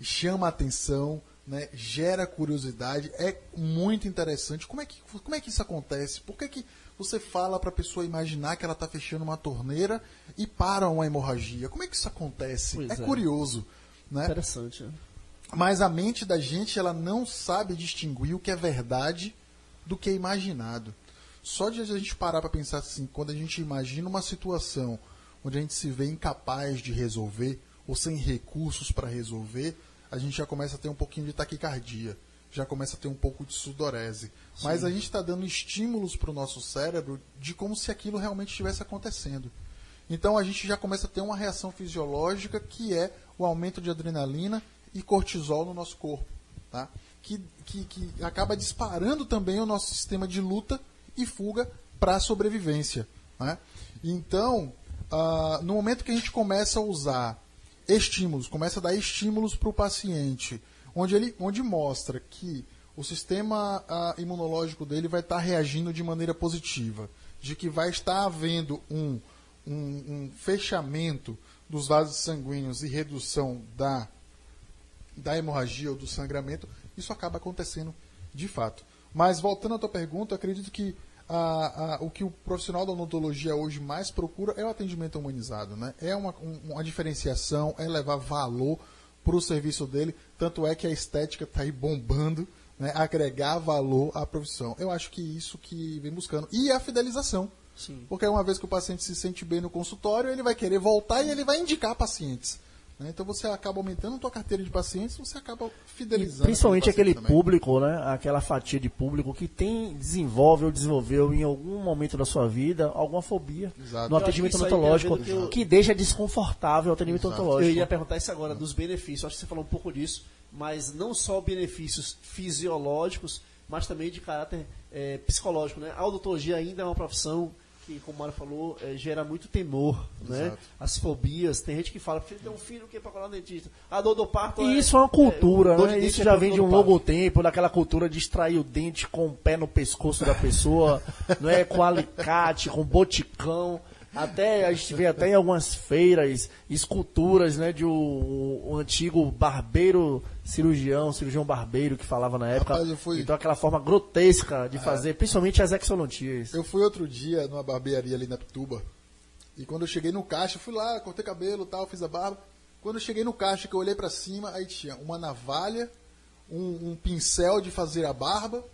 chama a atenção, né, gera curiosidade, é muito interessante. Como é que, como é que isso acontece? Por que, que você fala para a pessoa imaginar que ela está fechando uma torneira e para uma hemorragia? Como é que isso acontece? É, é. curioso. Né? Interessante, né? Mas a mente da gente ela não sabe distinguir o que é verdade do que é imaginado. Só de a gente parar para pensar assim, quando a gente imagina uma situação onde a gente se vê incapaz de resolver ou sem recursos para resolver, a gente já começa a ter um pouquinho de taquicardia, já começa a ter um pouco de sudorese. Mas a gente está dando estímulos para o nosso cérebro de como se aquilo realmente estivesse acontecendo. Então a gente já começa a ter uma reação fisiológica que é o aumento de adrenalina e cortisol no nosso corpo, tá? que, que, que acaba disparando também o nosso sistema de luta e fuga para a sobrevivência. Né? Então, ah, no momento que a gente começa a usar estímulos, começa a dar estímulos para o paciente, onde ele onde mostra que o sistema ah, imunológico dele vai estar reagindo de maneira positiva, de que vai estar havendo um, um, um fechamento dos vasos sanguíneos e redução da, da hemorragia ou do sangramento, isso acaba acontecendo de fato. Mas voltando à tua pergunta, acredito que ah, ah, o que o profissional da odontologia hoje mais procura é o atendimento humanizado. Né? É uma, um- uma diferenciação, é levar valor para o serviço dele. Tanto é que a estética está aí bombando, né? agregar valor à profissão. Eu acho que isso que vem buscando. E a fidelização. Sim. Porque uma vez que o paciente se sente bem no consultório, ele vai querer voltar e ele vai indicar pacientes. Né? Então você acaba aumentando a tua carteira de pacientes, você acaba E fidelizando. principalmente aquele também. público, né? Aquela fatia de público que tem, desenvolve ou desenvolveu em algum momento da sua vida alguma fobia Exato. no Eu atendimento que odontológico ver com que, deixa desconfortável o atendimento Exato. odontológico. Eu ia perguntar isso agora, dos benefícios. Acho que você falou um pouco disso, mas não só benefícios fisiológicos, mas também de caráter eh, psicológico. Né? A odontologia ainda é uma profissão que, como o Mário falou, eh, gera muito temor. Né? Exato. As fobias. Tem gente que fala, prefiro ter um filho que para colar no dentista. A dor do parto E isso é uma cultura, dor de né? Isso é já vem de um parto. longo tempo, daquela cultura de extrair o dente com o pé no pescoço da pessoa, [LAUGHS] não é? Com alicate, com boticão. Até a gente vê até em algumas feiras esculturas, né, de o, o antigo barbeiro cirurgião, cirurgião barbeiro que falava na época. Rapaz, eu fui- Então aquela forma grotesca de fazer, principalmente as exodontias. Eu fui outro dia numa barbearia ali na Pituba. E quando eu cheguei no caixa, fui lá, cortei cabelo tal, fiz a barba. Quando eu cheguei no caixa, que eu olhei pra cima, aí tinha uma navalha, um, um pincel de fazer a barba,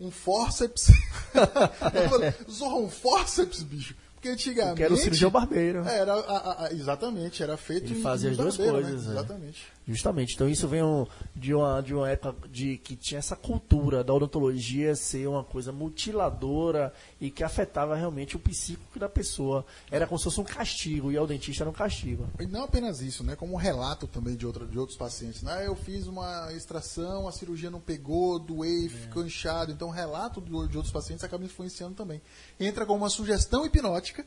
um fórceps. [LAUGHS] eu falei, zorra, um fórceps, bicho. Porque antigamente. Que era o cirurgião barbeiro. Era, a- a- exatamente, era feito Ele fazia em as duas barbeiro, coisas, Né? é. Exatamente. Justamente. Então isso vem de, uma, de uma época de que tinha essa cultura da odontologia ser uma coisa mutiladora e que afetava realmente o psíquico da pessoa. Era como se fosse um castigo, e ao dentista era um castigo. E não apenas isso, né? Como um relato também de, outra, de outros pacientes. Né? Eu fiz uma extração, a cirurgia não pegou, doei, ficou inchado. Então, o relato de outros pacientes acaba influenciando também. Entra como uma sugestão hipnótica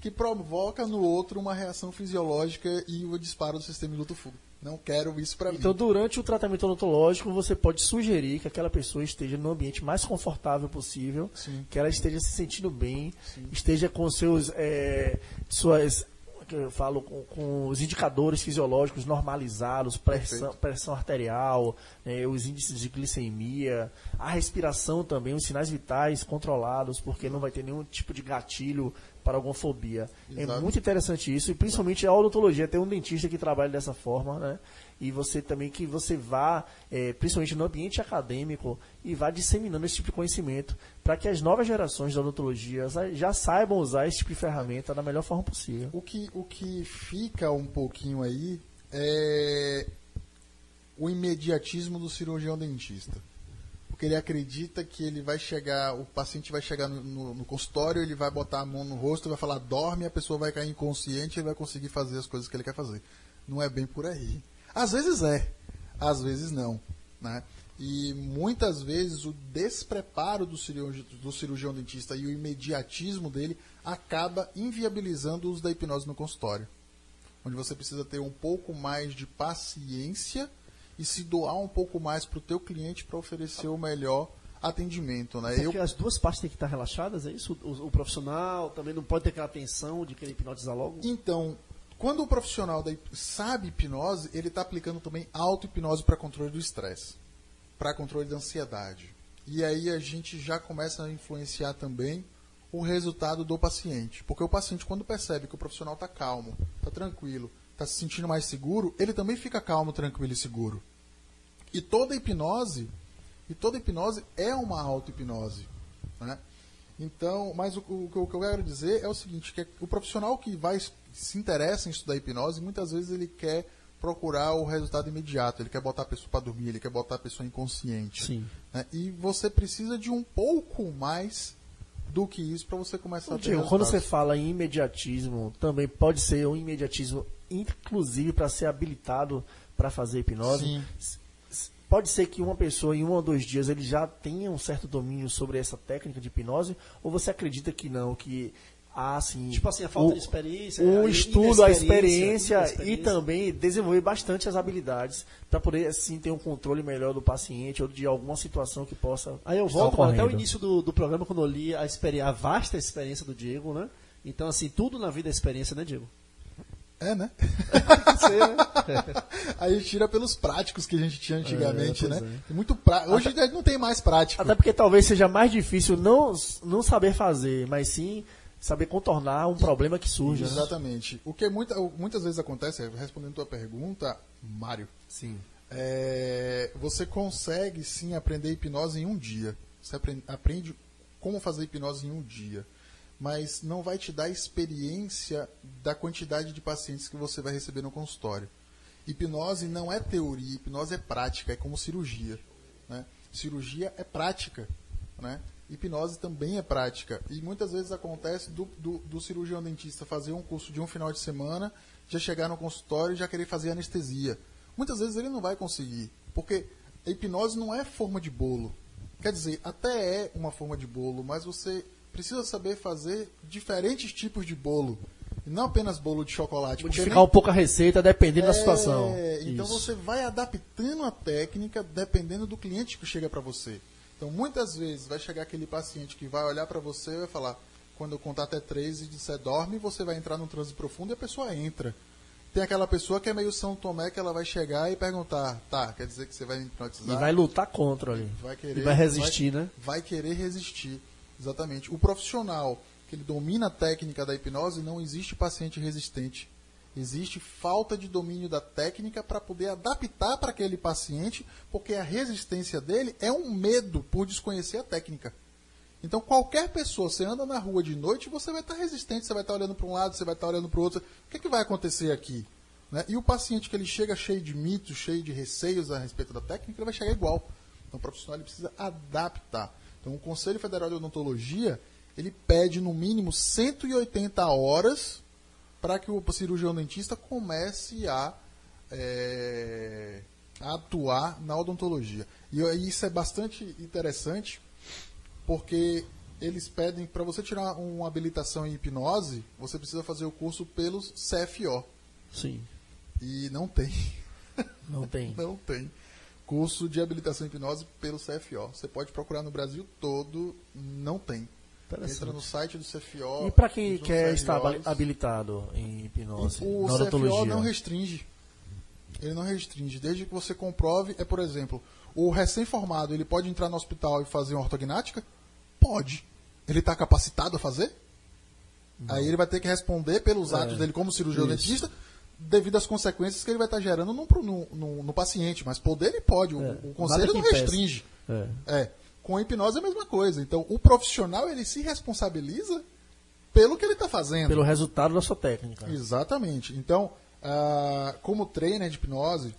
que provoca no outro uma reação fisiológica e o disparo do sistema luto-fuga. Não quero isso pra Então, mim. durante o tratamento odontológico, você pode sugerir que aquela pessoa esteja no ambiente mais confortável possível, Sim. que ela esteja se sentindo bem, esteja com seus, é, suas, que eu falo, com, com os indicadores fisiológicos normalizados, pressão, pressão arterial, né, os índices de glicemia, a respiração também, os sinais vitais controlados, porque não vai ter nenhum tipo de gatilho para alguma fobia. É Exato. muito interessante isso, e principalmente a odontologia, tem um dentista que trabalha dessa forma, né? E você também que você vá, é, principalmente no ambiente acadêmico, e vá disseminando esse tipo de conhecimento, para que as novas gerações da odontologia já- já saibam usar esse tipo de ferramenta da melhor forma possível. O que, o que fica um pouquinho aí é o imediatismo do cirurgião dentista. Porque ele acredita que ele vai chegar, o paciente vai chegar no, no- no consultório, ele vai botar a mão no rosto, vai falar dorme, a pessoa vai cair inconsciente e vai conseguir fazer as coisas que ele quer fazer. Não é bem por aí. Às vezes é, às vezes não. Né? E muitas vezes o despreparo do cirurgião, do cirurgião dentista e o imediatismo dele acaba inviabilizando o uso da hipnose no consultório. onde você precisa ter um pouco mais de paciência e se doar um pouco mais para o teu cliente para oferecer o melhor atendimento, né? Eu... as duas partes têm que estar relaxadas, é isso? O, o, profissional também não pode ter aquela tensão de querer hipnotizar logo? Então, quando o profissional da, sabe hipnose, ele está aplicando também auto-hipnose para controle do estresse, para controle da ansiedade. E aí a gente já começa a influenciar também o resultado do paciente. Porque o paciente, quando percebe que o profissional está calmo, está tranquilo, está se sentindo mais seguro, ele também fica calmo, tranquilo e seguro. E toda hipnose, e toda hipnose é uma auto-hipnose. Né? Então, mas o, o, o, que eu quero dizer é o seguinte, que o profissional que vai se interessa em estudar hipnose, muitas vezes ele quer procurar o resultado imediato, ele quer botar a pessoa para dormir, ele quer botar a pessoa inconsciente. Sim. Né? E você precisa de um pouco mais do que isso para você começar a ter Diego, Quando você fala em imediatismo, também pode ser um imediatismo, inclusive, para ser habilitado para fazer hipnose. Sim. Pode ser que uma pessoa, em um ou dois dias, ele já tenha um certo domínio sobre essa técnica de hipnose, ou você acredita que não, que ah, sim. Tipo assim, a falta o, de experiência. O estudo, a experiência, e também desenvolver bastante as habilidades para poder, assim, ter um controle melhor do paciente ou de alguma situação que possa. Aí eu volto até o início do, do programa quando eu li a, a vasta experiência do Diego, né? Então, assim, tudo na vida é experiência, né, Diego? É, né? [LAUGHS] Ser, né? [LAUGHS] Aí a gente tira pelos práticos que a gente tinha antigamente, é, né? É. Muito pra... Hoje Até... não tem mais prático. Até porque talvez seja mais difícil não, não saber fazer, mas sim saber contornar um problema que surge. Né? Exatamente. Né? O que muita, muitas vezes acontece, respondendo a tua pergunta, Mário. Sim. É, você consegue sim aprender hipnose em um dia. Você aprende, aprende como fazer hipnose em um dia. Mas não vai te dar experiência da quantidade de pacientes que você vai receber no consultório. Hipnose não é teoria, hipnose é prática, é como cirurgia. Né? Cirurgia é prática. Né? hipnose também é prática. E muitas vezes acontece do, do, do, cirurgião dentista fazer um curso de um final de semana, já chegar no consultório e já querer fazer anestesia. Muitas vezes ele não vai conseguir, porque a hipnose não é forma de bolo. Quer dizer, até é uma forma de bolo, mas você precisa saber fazer diferentes tipos de bolo. E não apenas bolo de chocolate. Modificar nem... um pouco a receita dependendo é... da situação. Então Isso. você vai adaptando a técnica dependendo do cliente que chega para você. Então, muitas vezes vai chegar aquele paciente que vai olhar para você e vai falar: quando eu contar até três e disser dorme, você vai entrar num transe profundo e a pessoa entra. Tem aquela pessoa que é meio São Tomé que ela vai chegar e perguntar: tá, quer dizer que você vai hipnotizar? E vai lutar contra ali. Vai querer, e vai resistir, vai, né? Vai querer resistir. Exatamente. O profissional que ele domina a técnica da hipnose, não existe paciente resistente. Existe falta de domínio da técnica para poder adaptar para aquele paciente, porque a resistência dele é um medo por desconhecer a técnica. Então, qualquer pessoa, você anda na rua de noite, você vai estar resistente, você vai estar olhando para um lado, você vai estar olhando para o outro. O que, é que vai acontecer aqui? Né? E o paciente que ele chega cheio de mitos, cheio de receios a respeito da técnica, ele vai chegar igual. Então, o profissional ele precisa adaptar. Então, o Conselho Federal de Odontologia, ele pede no mínimo 180 horas para que o cirurgião dentista comece a, é, a atuar na odontologia. E, e isso é bastante interessante, porque eles pedem, para você tirar uma habilitação em hipnose, você precisa fazer o curso pelos CFO. Sim. E não tem. Não tem. [LAUGHS] não tem. Curso de habilitação em hipnose pelo CFO. Você pode procurar no Brasil todo, não tem. Entra no site do CFO. E para quem quer estar habilitado em hipnose? O CFO não restringe. Ele não restringe. Desde que você comprove, é por exemplo, o recém-formado ele pode entrar no hospital e fazer uma ortognática? Pode. Ele está capacitado a fazer? Não. Aí ele vai ter que responder pelos é. atos dele como cirurgião dentista, devido às consequências que ele vai estar gerando no, no, no, no paciente. Mas poder ele pode. É. O, o conselho não restringe. É. é. Com a hipnose é a mesma coisa. Então, o profissional ele se responsabiliza pelo que ele está fazendo. Pelo resultado da sua técnica. Exatamente. Então, ah, como trainer de hipnose,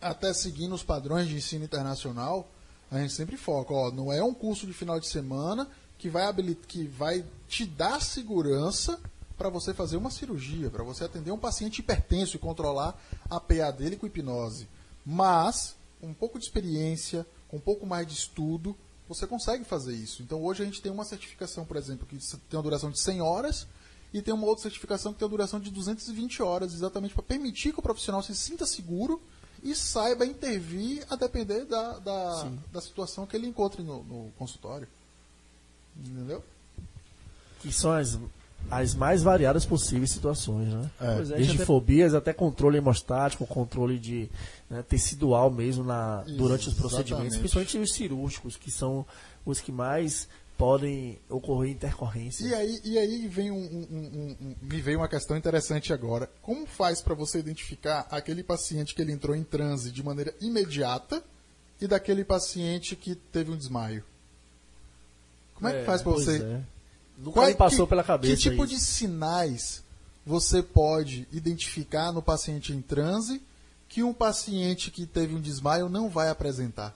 até seguindo os padrões de ensino internacional, a gente sempre foca, ó, não é um curso de final de semana que vai, que vai te dar segurança para você fazer uma cirurgia, para você atender um paciente hipertenso e controlar a PA dele com hipnose. Mas, um pouco de experiência, com um pouco mais de estudo, você consegue fazer isso. Então hoje a gente tem uma certificação, por exemplo, que tem uma duração de 100 horas e tem uma outra certificação que tem a duração de 220 horas, exatamente para permitir que o profissional se sinta seguro e saiba intervir a depender da, da, da situação que ele encontre no, no consultório. Entendeu? Que são as, as mais variadas possíveis situações, né? É. Pois é, Desde até- fobias até controle hemostático, controle de né, tecidual mesmo na, durante os procedimentos, Exatamente. principalmente os cirúrgicos, que são os que mais podem ocorrer intercorrências. E aí, e aí vem um, um- um- um- me veio uma questão interessante agora. Como faz para você identificar aquele paciente que ele entrou em transe de maneira imediata e daquele paciente que teve um desmaio? Como é, que faz para você? é. Nunca Qual me passou que- pela cabeça Que tipo isso. de sinais você pode identificar no paciente em transe que um paciente que teve um desmaio não vai apresentar?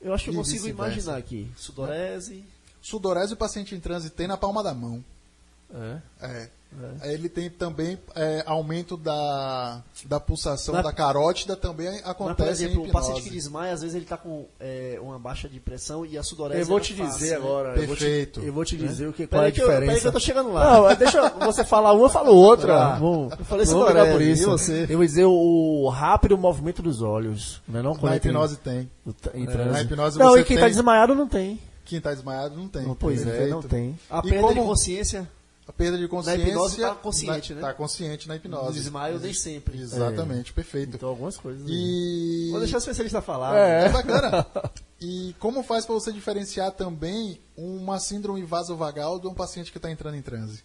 Eu acho que eu consigo imaginar aqui. Sudorese. Sudorese o paciente em transe tem na palma da mão. É. É. Ele tem também é, aumento da, da pulsação Na- da carótida, também Mas, por acontece exemplo, em o paciente que desmaia, às vezes ele está com é, uma baixa de pressão e a sudorese Eu vou é te fácil, dizer né? agora. eu vou te- Perfeito. Eu vou te dizer o que, qual é a que eu- peraí diferença. que eu tô chegando lá. Não, deixa você falar uma, eu falo outra. Ah, Vamos, eu falei sudorese, por e isso. você? Eu vou dizer o rápido movimento dos olhos. Não é não? Na tem- hipnose tem. o t- em É, na hipnose não, você e quem tem- tá desmaiado não tem. Quem está desmaiado não tem. Pois é, Perfeito. não tem. A perda de consciência A perda de consciência. hipnose tá consciente, né? Está consciente na no hipnose. desmaio nem sempre. Exatamente, perfeito. Então algumas coisas. E. Vou deixar o especialista falar. É bacana. [LAUGHS] E como faz para você diferenciar também uma síndrome vasovagal de um paciente que está entrando em transe?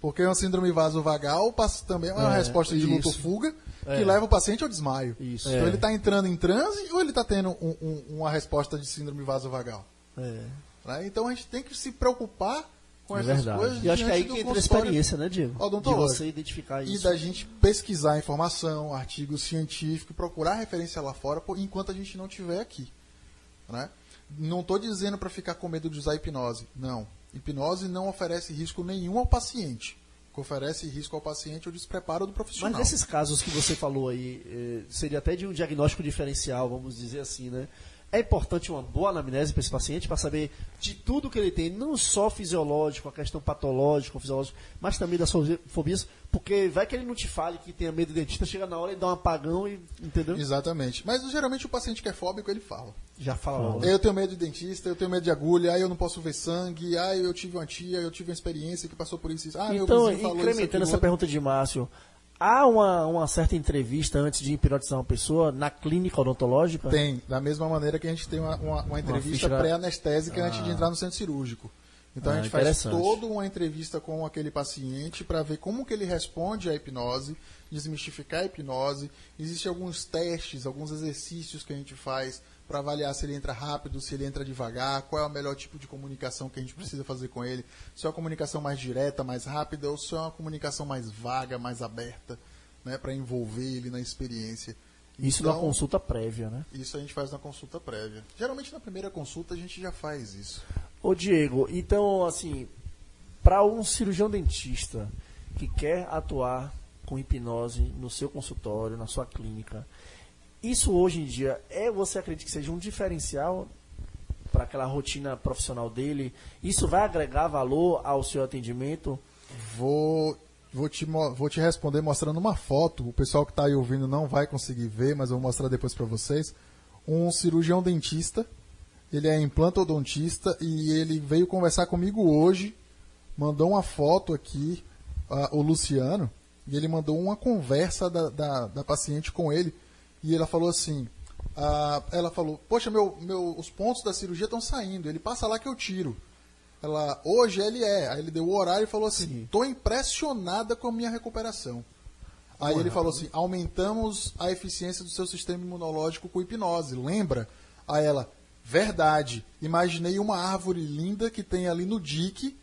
Porque uma síndrome vasovagal passa- também é uma É, resposta de isso. fuga que É. leva o paciente ao desmaio. Isso. Então É. ele está entrando em transe ou ele está tendo um- um- uma resposta de síndrome vasovagal? É. Né? Então a gente tem que se preocupar com É essas verdade. coisas. E acho que é aí que entra a experiência, né, Diego? De você identificar E isso. da gente pesquisar informação, artigos científicos, e procurar referência lá fora, enquanto a gente não estiver aqui. Né? Não estou dizendo para ficar com medo de usar hipnose. Não. Hipnose não oferece risco nenhum ao paciente. O que oferece risco ao paciente é o despreparo do profissional. Mas nesses casos que você falou aí, eh, seria até de um diagnóstico diferencial, vamos dizer assim, né? É importante uma boa anamnese para esse paciente, para saber de tudo que ele tem, não só fisiológico, a questão patológica, fisiológica, mas também das fobia- fobias, porque vai que ele não te fale que tenha medo de dentista, chega na hora e dá um apagão e, entendeu? Exatamente. Mas geralmente o paciente que é fóbico, ele fala. Já fala logo. Eu tenho medo de dentista, eu tenho medo de agulha, aí eu não posso ver sangue, aí eu tive uma tia, eu tive uma experiência que passou por isso. e isso. Ah, meu Então, vizinho falou isso, incrementando aquilo, essa outro. pergunta de Márcio, há uma, uma certa entrevista antes de hipnotizar uma pessoa na clínica odontológica? Tem, da mesma maneira que a gente tem uma, uma- uma entrevista ficha- pré-anestésica antes de entrar no centro cirúrgico. Então Ah, a gente faz toda uma entrevista com aquele paciente para ver como que ele responde à hipnose, desmistificar a hipnose. Existem alguns testes, alguns exercícios que a gente faz para avaliar se ele entra rápido, se ele entra devagar, qual é o melhor tipo de comunicação que a gente precisa fazer com ele. Se é uma comunicação mais direta, mais rápida, ou se é uma comunicação mais vaga, mais aberta, né, para envolver ele na experiência. Isso Então, numa consulta prévia, né? isso a gente faz na consulta prévia. Geralmente na primeira consulta a gente já faz isso. Ô Diego, então assim, para um cirurgião dentista que quer atuar com hipnose no seu consultório, na sua clínica, isso hoje em dia é você acredita que seja um diferencial para aquela rotina profissional dele? Isso vai agregar valor ao seu atendimento? Vou, vou, te, vou te responder mostrando uma foto. O pessoal que está aí ouvindo não vai conseguir ver, mas eu vou mostrar depois para vocês. Um cirurgião dentista, ele é implantodontista e ele veio conversar comigo hoje. Mandou uma foto aqui, ah, o Luciano, e ele mandou uma conversa da, da, da paciente com ele. E ela falou assim: ah, ela falou, poxa, meu, meu, os pontos da cirurgia estão saindo, ele passa lá que eu tiro. Ela, hoje ele é. Aí ele deu o horário e falou assim: tô impressionada com a minha recuperação. Aí ele falou assim: aumentamos a eficiência do seu sistema imunológico com hipnose. Lembra? Aí ela, verdade. Imaginei uma árvore linda que tem ali no dique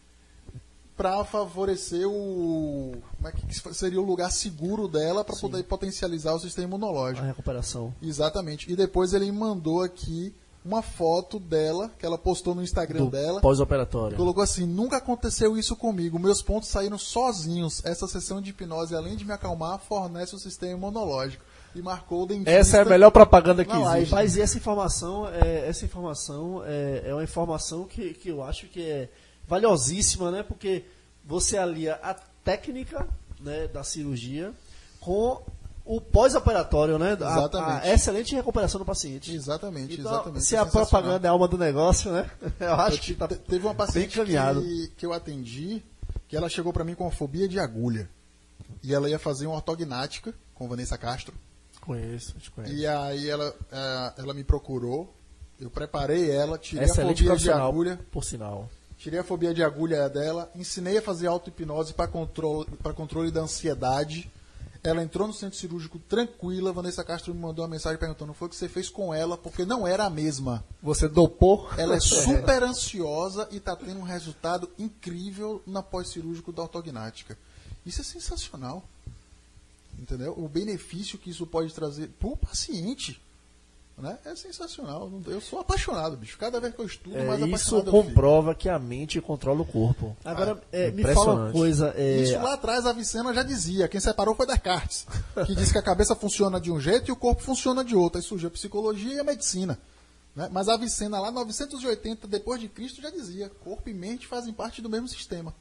para favorecer o. Como é que seria o lugar seguro dela para poder potencializar o sistema imunológico. A recuperação. Exatamente. E depois ele mandou aqui uma foto dela, que ela postou no Instagram Do dela. pós-operatório. Colocou assim: nunca aconteceu isso comigo. Meus pontos saíram sozinhos. Essa sessão de hipnose, além de me acalmar, fornece o sistema imunológico. E marcou o dentista. Essa é a melhor propaganda que existe. mas essa informação, é, essa informação é, é uma informação que, que eu acho que é valiosíssima, né? Porque você alia a técnica né, da cirurgia com o pós-operatório, né? A- Exatamente. A, excelente recuperação do paciente. Exatamente, Então, exatamente. se É a propaganda é a alma do negócio, né? [LAUGHS] Eu acho Eu que te- tá te- Teve uma paciente que, que eu atendi, que ela chegou pra mim com uma fobia de agulha. E ela ia fazer uma ortognática com Vanessa Castro. Conheço, te conheço. E aí ela, eh, ela me procurou, eu preparei ela, tirei a Excelente fobia de agulha, por sinal. Tirei a fobia de agulha dela, ensinei a fazer auto-hipnose para controle, pra controle da ansiedade. Ela entrou no centro cirúrgico tranquila, Vanessa Castro me mandou uma mensagem perguntando foi o que você fez com ela, porque não era a mesma. Você dopou? Ela é [LAUGHS] super ansiosa e está tendo um resultado incrível na pós-cirúrgico da ortognática. Isso é sensacional. Entendeu? O benefício que isso pode trazer para o paciente né? é sensacional. Eu sou apaixonado, bicho. Cada vez que eu estudo, É, mais isso apaixonado eu fico. comprova que a mente controla o corpo. Agora, é, me fala uma coisa. é, Isso lá atrás a Vicena já dizia. Quem separou foi Descartes, que disse que a cabeça funciona de um jeito e o corpo funciona de outro. Aí surgiu a psicologia e a medicina. né? Mas a Vicena lá 980 depois de Cristo já dizia: corpo e mente fazem parte do mesmo sistema.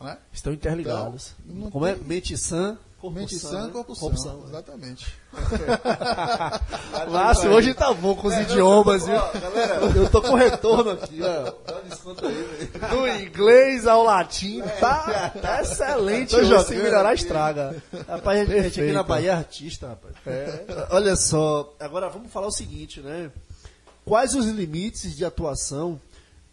Né? Estão interligados. Então, Como é? tem- Mente sã, corpo Mente sã, sã, né? corpo sã. Exatamente. [LAUGHS] Márcio, hoje tá bom com os idiomas, viu? Galera, eu tô com retorno aqui, ó. Dá um desconto aí, velho. Do inglês ao latim, tá, tá excelente. Hoje, Se melhorar, aqui. estraga. Rapaz, a gente aqui na Bahia é artista, rapaz. Olha só, agora vamos falar o seguinte, né? Quais os limites de atuação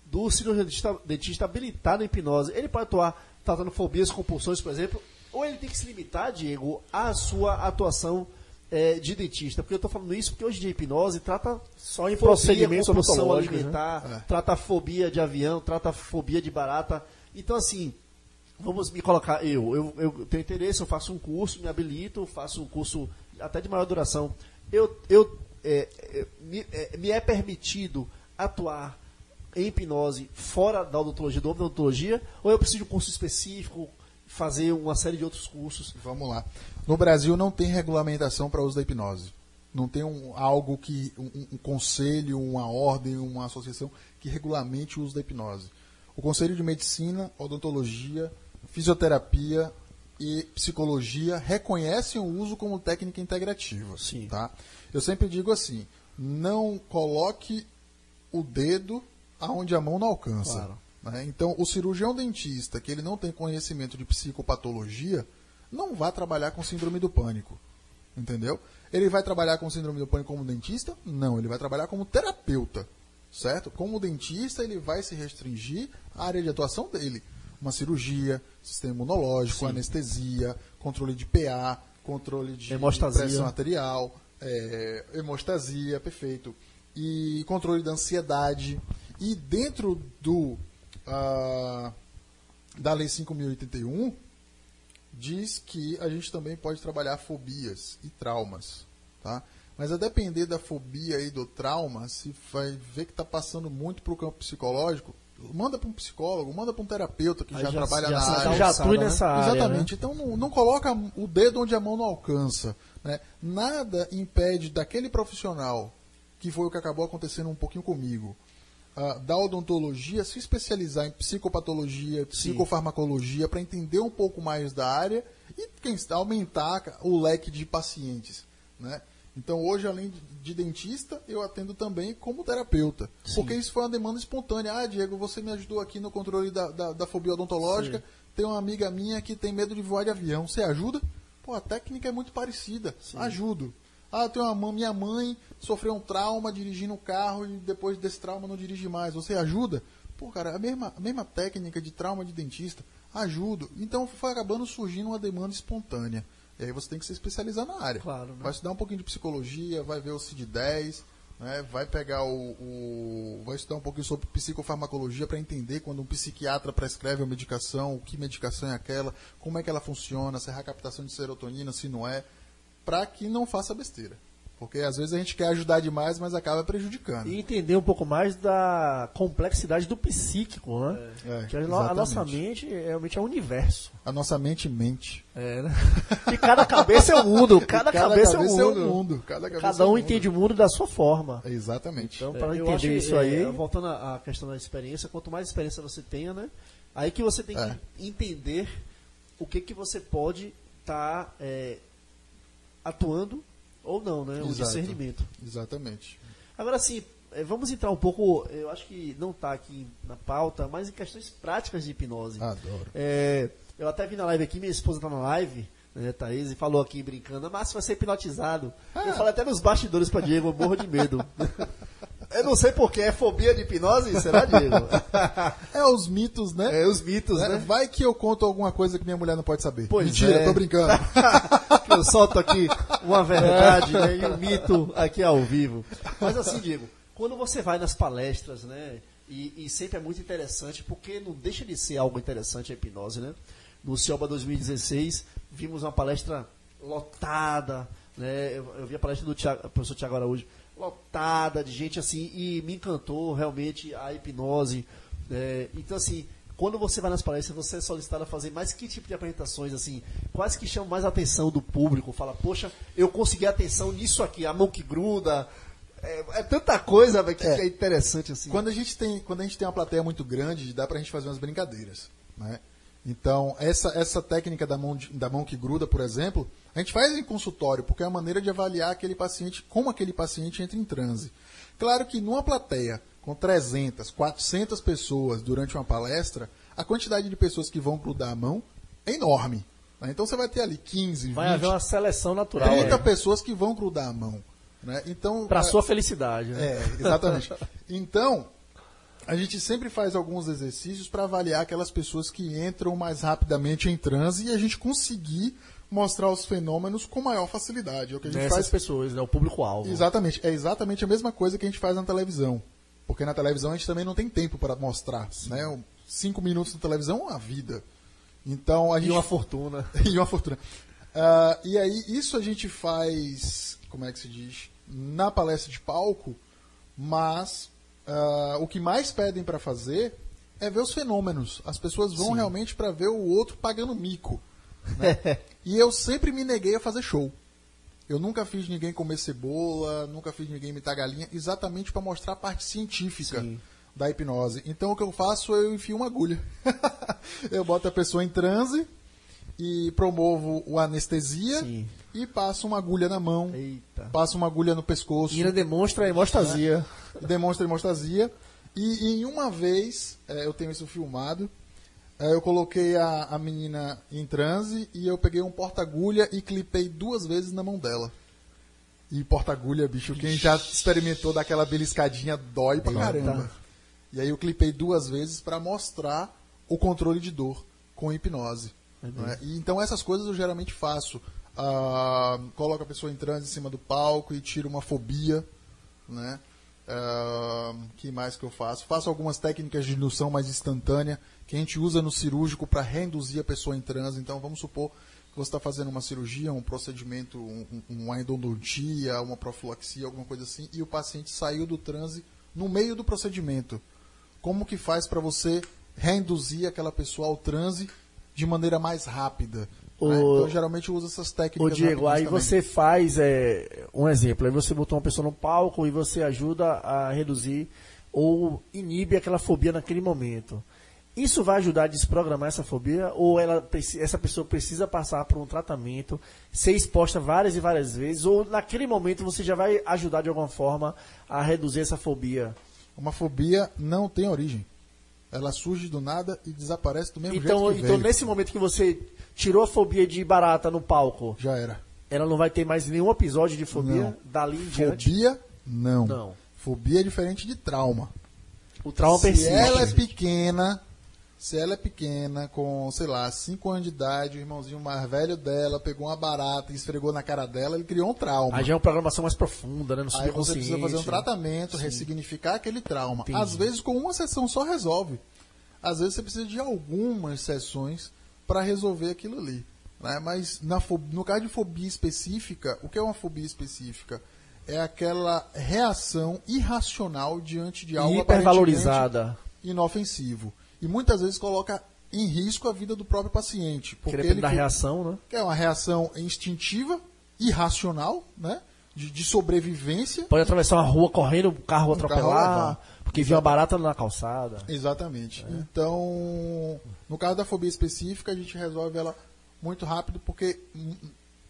do cirurgião dentista, dentista habilitado em hipnose? Ele pode atuar tratando fobias, compulsões, por exemplo, ou ele tem que se limitar, Diego, à sua atuação eh, de dentista? Porque eu estou falando isso porque hoje a hipnose trata Só em procedimentos compulsão né? alimentar, trata fobia de avião, trata fobia de barata. Então, assim, vamos me colocar, eu, eu, eu tenho interesse, eu faço um curso, me habilito, faço um curso até de maior duração. Eu, eu, é, é, me, é, me é permitido atuar em hipnose fora da odontologia, da odontologia, ou eu preciso de um curso específico, fazer uma série de outros cursos? Vamos lá. No Brasil não tem regulamentação para uso da hipnose. Não tem um, algo que. Um, um conselho, uma ordem, uma associação que regulamente o uso da hipnose. O Conselho de Medicina, Odontologia, Fisioterapia e Psicologia reconhecem o uso como técnica integrativa. Sim. Tá? Eu sempre digo assim: não coloque o dedo aonde a mão não alcança. Claro. né? Então, o cirurgião dentista, que ele não tem conhecimento de psicopatologia, não vai trabalhar com síndrome do pânico. Entendeu? Ele vai trabalhar com síndrome do pânico como dentista? Não, ele vai trabalhar como terapeuta. Certo? Como dentista, ele vai se restringir à área de atuação dele. Uma cirurgia, sistema imunológico, anestesia, controle de PA, controle de Hemostasia. pressão arterial, é, hemostasia, perfeito. E controle da ansiedade. E dentro do ah, da Lei 5.081, diz que a gente também pode trabalhar fobias e traumas. Tá? Mas a depender da fobia e do trauma, se vai ver que está passando muito para o campo psicológico, manda para um psicólogo, manda para um terapeuta que já, já- trabalha já na sai área. Já atue né? nessa área. Exatamente. Então não, não coloca o dedo onde a mão não alcança. né? Nada impede daquele profissional, que foi o que acabou acontecendo um pouquinho comigo, da odontologia se especializar em psicopatologia, psicofarmacologia, para entender um pouco mais da área e quem sabe, aumentar o leque de pacientes. Né? Então hoje, além de, de dentista, eu atendo também como terapeuta. Porque isso foi uma demanda espontânea. Ah, Diego, você me ajudou aqui no controle da, da, da fobia odontológica. Tem uma amiga minha que tem medo de voar de avião. Você ajuda? Pô, a técnica é muito parecida. Ajudo. Ah, eu tenho uma mãe, minha mãe sofreu um trauma dirigindo um carro e depois desse trauma não dirige mais. Você ajuda? Pô, cara, a mesma, a mesma técnica de trauma de dentista, ajudo. Então foi acabando surgindo uma demanda espontânea. E aí você tem que se especializar na área. Claro, né? Vai estudar um pouquinho de psicologia, vai ver o CID-10, né? vai pegar o, o- vai estudar um pouquinho sobre psicofarmacologia para entender quando um psiquiatra prescreve uma medicação, que medicação é aquela, como é que ela funciona, se é a captação de serotonina, se não é, para que não faça besteira. Porque às vezes a gente quer ajudar demais, mas acaba prejudicando. E entender um pouco mais da complexidade do psíquico, né? É, que a, a nossa mente realmente é um universo. A nossa mente mente. É, né? E cada cabeça é um mundo, [LAUGHS] cada, cabeça, é um mundo. mundo. Cada, cabeça Cada é um mundo. entende o mundo da sua forma. Exatamente. Então, É, para eu entender isso é, aí, voltando à questão da experiência, quanto mais experiência você tenha, né? Aí que você tem que É. entender o que que você pode estar tá, é, atuando ou não, né? O discernimento. Exatamente. Agora sim, é, vamos entrar um pouco, eu acho que não está aqui na pauta, mas em questões práticas de hipnose. Adoro. É, eu até vi na live aqui, minha esposa está na live, né, Thaís, e falou aqui brincando, mas vai ser hipnotizado. Ah. Eu falei até nos bastidores para Diego, eu morro de medo. [LAUGHS] Eu não sei porquê, é fobia de hipnose? Será, Diego? [LAUGHS] é os mitos, né? É os mitos, é, né? Vai que eu conto alguma coisa que minha mulher não pode saber. Pois Mentira, é. tô brincando. [LAUGHS] eu solto aqui uma verdade né, e um mito aqui ao vivo. Mas assim, Diego, quando você vai nas palestras, né? E, e, sempre é muito interessante, porque não deixa de ser algo interessante a hipnose, né? No Cioba 2016, vimos uma palestra lotada, né? Eu, eu vi a palestra do Thiago, professor Tiago Araújo, lotada de gente assim, e me encantou realmente a hipnose. Né? Então, assim, quando você vai nas palestras, você é solicitado a fazer mais que tipo de apresentações, assim, quais que chamam mais a atenção do público? Fala, poxa, eu consegui atenção nisso aqui, a mão que gruda, é, é, tanta coisa véio, que, é. é interessante assim. Quando a gente tem, quando a gente tem uma plateia muito grande, dá pra gente fazer umas brincadeiras, né? Então, essa, essa técnica da mão, da mão que gruda, por exemplo, a gente faz em consultório, porque é uma maneira de avaliar aquele paciente, como aquele paciente entra em transe. Claro que numa plateia com 300, 400 pessoas durante uma palestra, a quantidade de pessoas que vão grudar a mão é enorme. Né? Então você vai ter ali 15, vai 20, haver uma seleção natural. 30 é. pessoas que vão grudar a mão. Né? Então, Para sua felicidade. Né? É, exatamente. [LAUGHS] Então, a gente sempre faz alguns exercícios para avaliar aquelas pessoas que entram mais rapidamente em transe e a gente conseguir mostrar os fenômenos com maior facilidade. É o que a gente Nessas faz. pessoas, né? O público-alvo. Exatamente. É exatamente a mesma coisa que a gente faz na televisão. Porque na televisão a gente também não tem tempo para mostrar. Né? Cinco minutos na televisão é uma vida. Então a gente... [LAUGHS] E uma fortuna. e uma fortuna. Uh, e aí, isso a gente faz como é que se diz, na palestra de palco, mas uh, o que mais pedem para fazer é ver os fenômenos. As pessoas vão Sim. realmente para ver o outro pagando mico. Né? [LAUGHS] e eu sempre me neguei a fazer show. Eu nunca fiz ninguém comer cebola, nunca fiz ninguém imitar galinha, exatamente para mostrar a parte científica Sim. da hipnose. Então o que eu faço, eu enfio uma agulha. [LAUGHS] eu boto a pessoa em transe e promovo o anestesia Sim e passa uma agulha na mão, Eita. passa uma agulha no pescoço. E ainda demonstra a hemostasia. Né? Demonstra hemostasia. E, e, em uma vez, é, eu tenho isso filmado, é, eu coloquei a, a menina em transe e eu peguei um porta-agulha e clipei duas vezes na mão dela. E porta-agulha, bicho, quem já experimentou daquela beliscadinha dói pra caramba. E aí eu clipei duas vezes para mostrar o controle de dor com hipnose. É e, então essas coisas eu geralmente faço coloca a pessoa em transe em cima do palco e tira uma fobia, né? Que mais que eu faço? Faço algumas técnicas de indução mais instantânea que a gente usa no cirúrgico para reinduzir a pessoa em transe. Então, vamos supor que você está fazendo uma cirurgia, um procedimento, um, uma endodontia, uma profilaxia, alguma coisa assim, e o paciente saiu do transe no meio do procedimento. Como que faz para você reinduzir aquela pessoa ao transe de maneira mais rápida? O... Né? Então, geralmente uso essas técnicas. O Diego, aí também. você faz é, um exemplo, aí você botou uma pessoa no palco e você ajuda a reduzir ou inibe aquela fobia naquele momento. Isso vai ajudar a desprogramar essa fobia ou ela, essa pessoa precisa passar por um tratamento, ser exposta várias e várias vezes, ou naquele momento você já vai ajudar de alguma forma a reduzir essa fobia? Uma fobia não tem origem. Ela surge do nada e desaparece do mesmo então, jeito Então, veio. nesse momento que você tirou a fobia de barata no palco. Já era. Ela não vai ter mais nenhum episódio de fobia não. dali em diante? Fobia, não. Não. Fobia é diferente de trauma. O trauma se persiste. Se ela é pequena, se ela é pequena, com, sei lá, 5 anos de idade, o irmãozinho mais velho dela pegou uma barata e esfregou na cara dela, ele criou um trauma. Aí já é uma programação mais profunda, né? No Aí você precisa fazer um tratamento, Sim. ressignificar aquele trauma. Entendi. Às vezes com uma sessão só resolve. Às vezes você precisa de algumas sessões para resolver aquilo ali. Né? Mas na, no caso de fobia específica, o que é uma fobia específica? É aquela reação irracional diante de algo hipervalorizada, inofensivo. E muitas vezes coloca em risco a vida do próprio paciente. Porque ele da reação, né? Que é uma reação instintiva, irracional, né? De, de, sobrevivência. Pode atravessar uma rua correndo, o carro atropelar. Carro porque viu a barata na calçada. Exatamente. É. Então, no caso da fobia específica, a gente resolve ela muito rápido, porque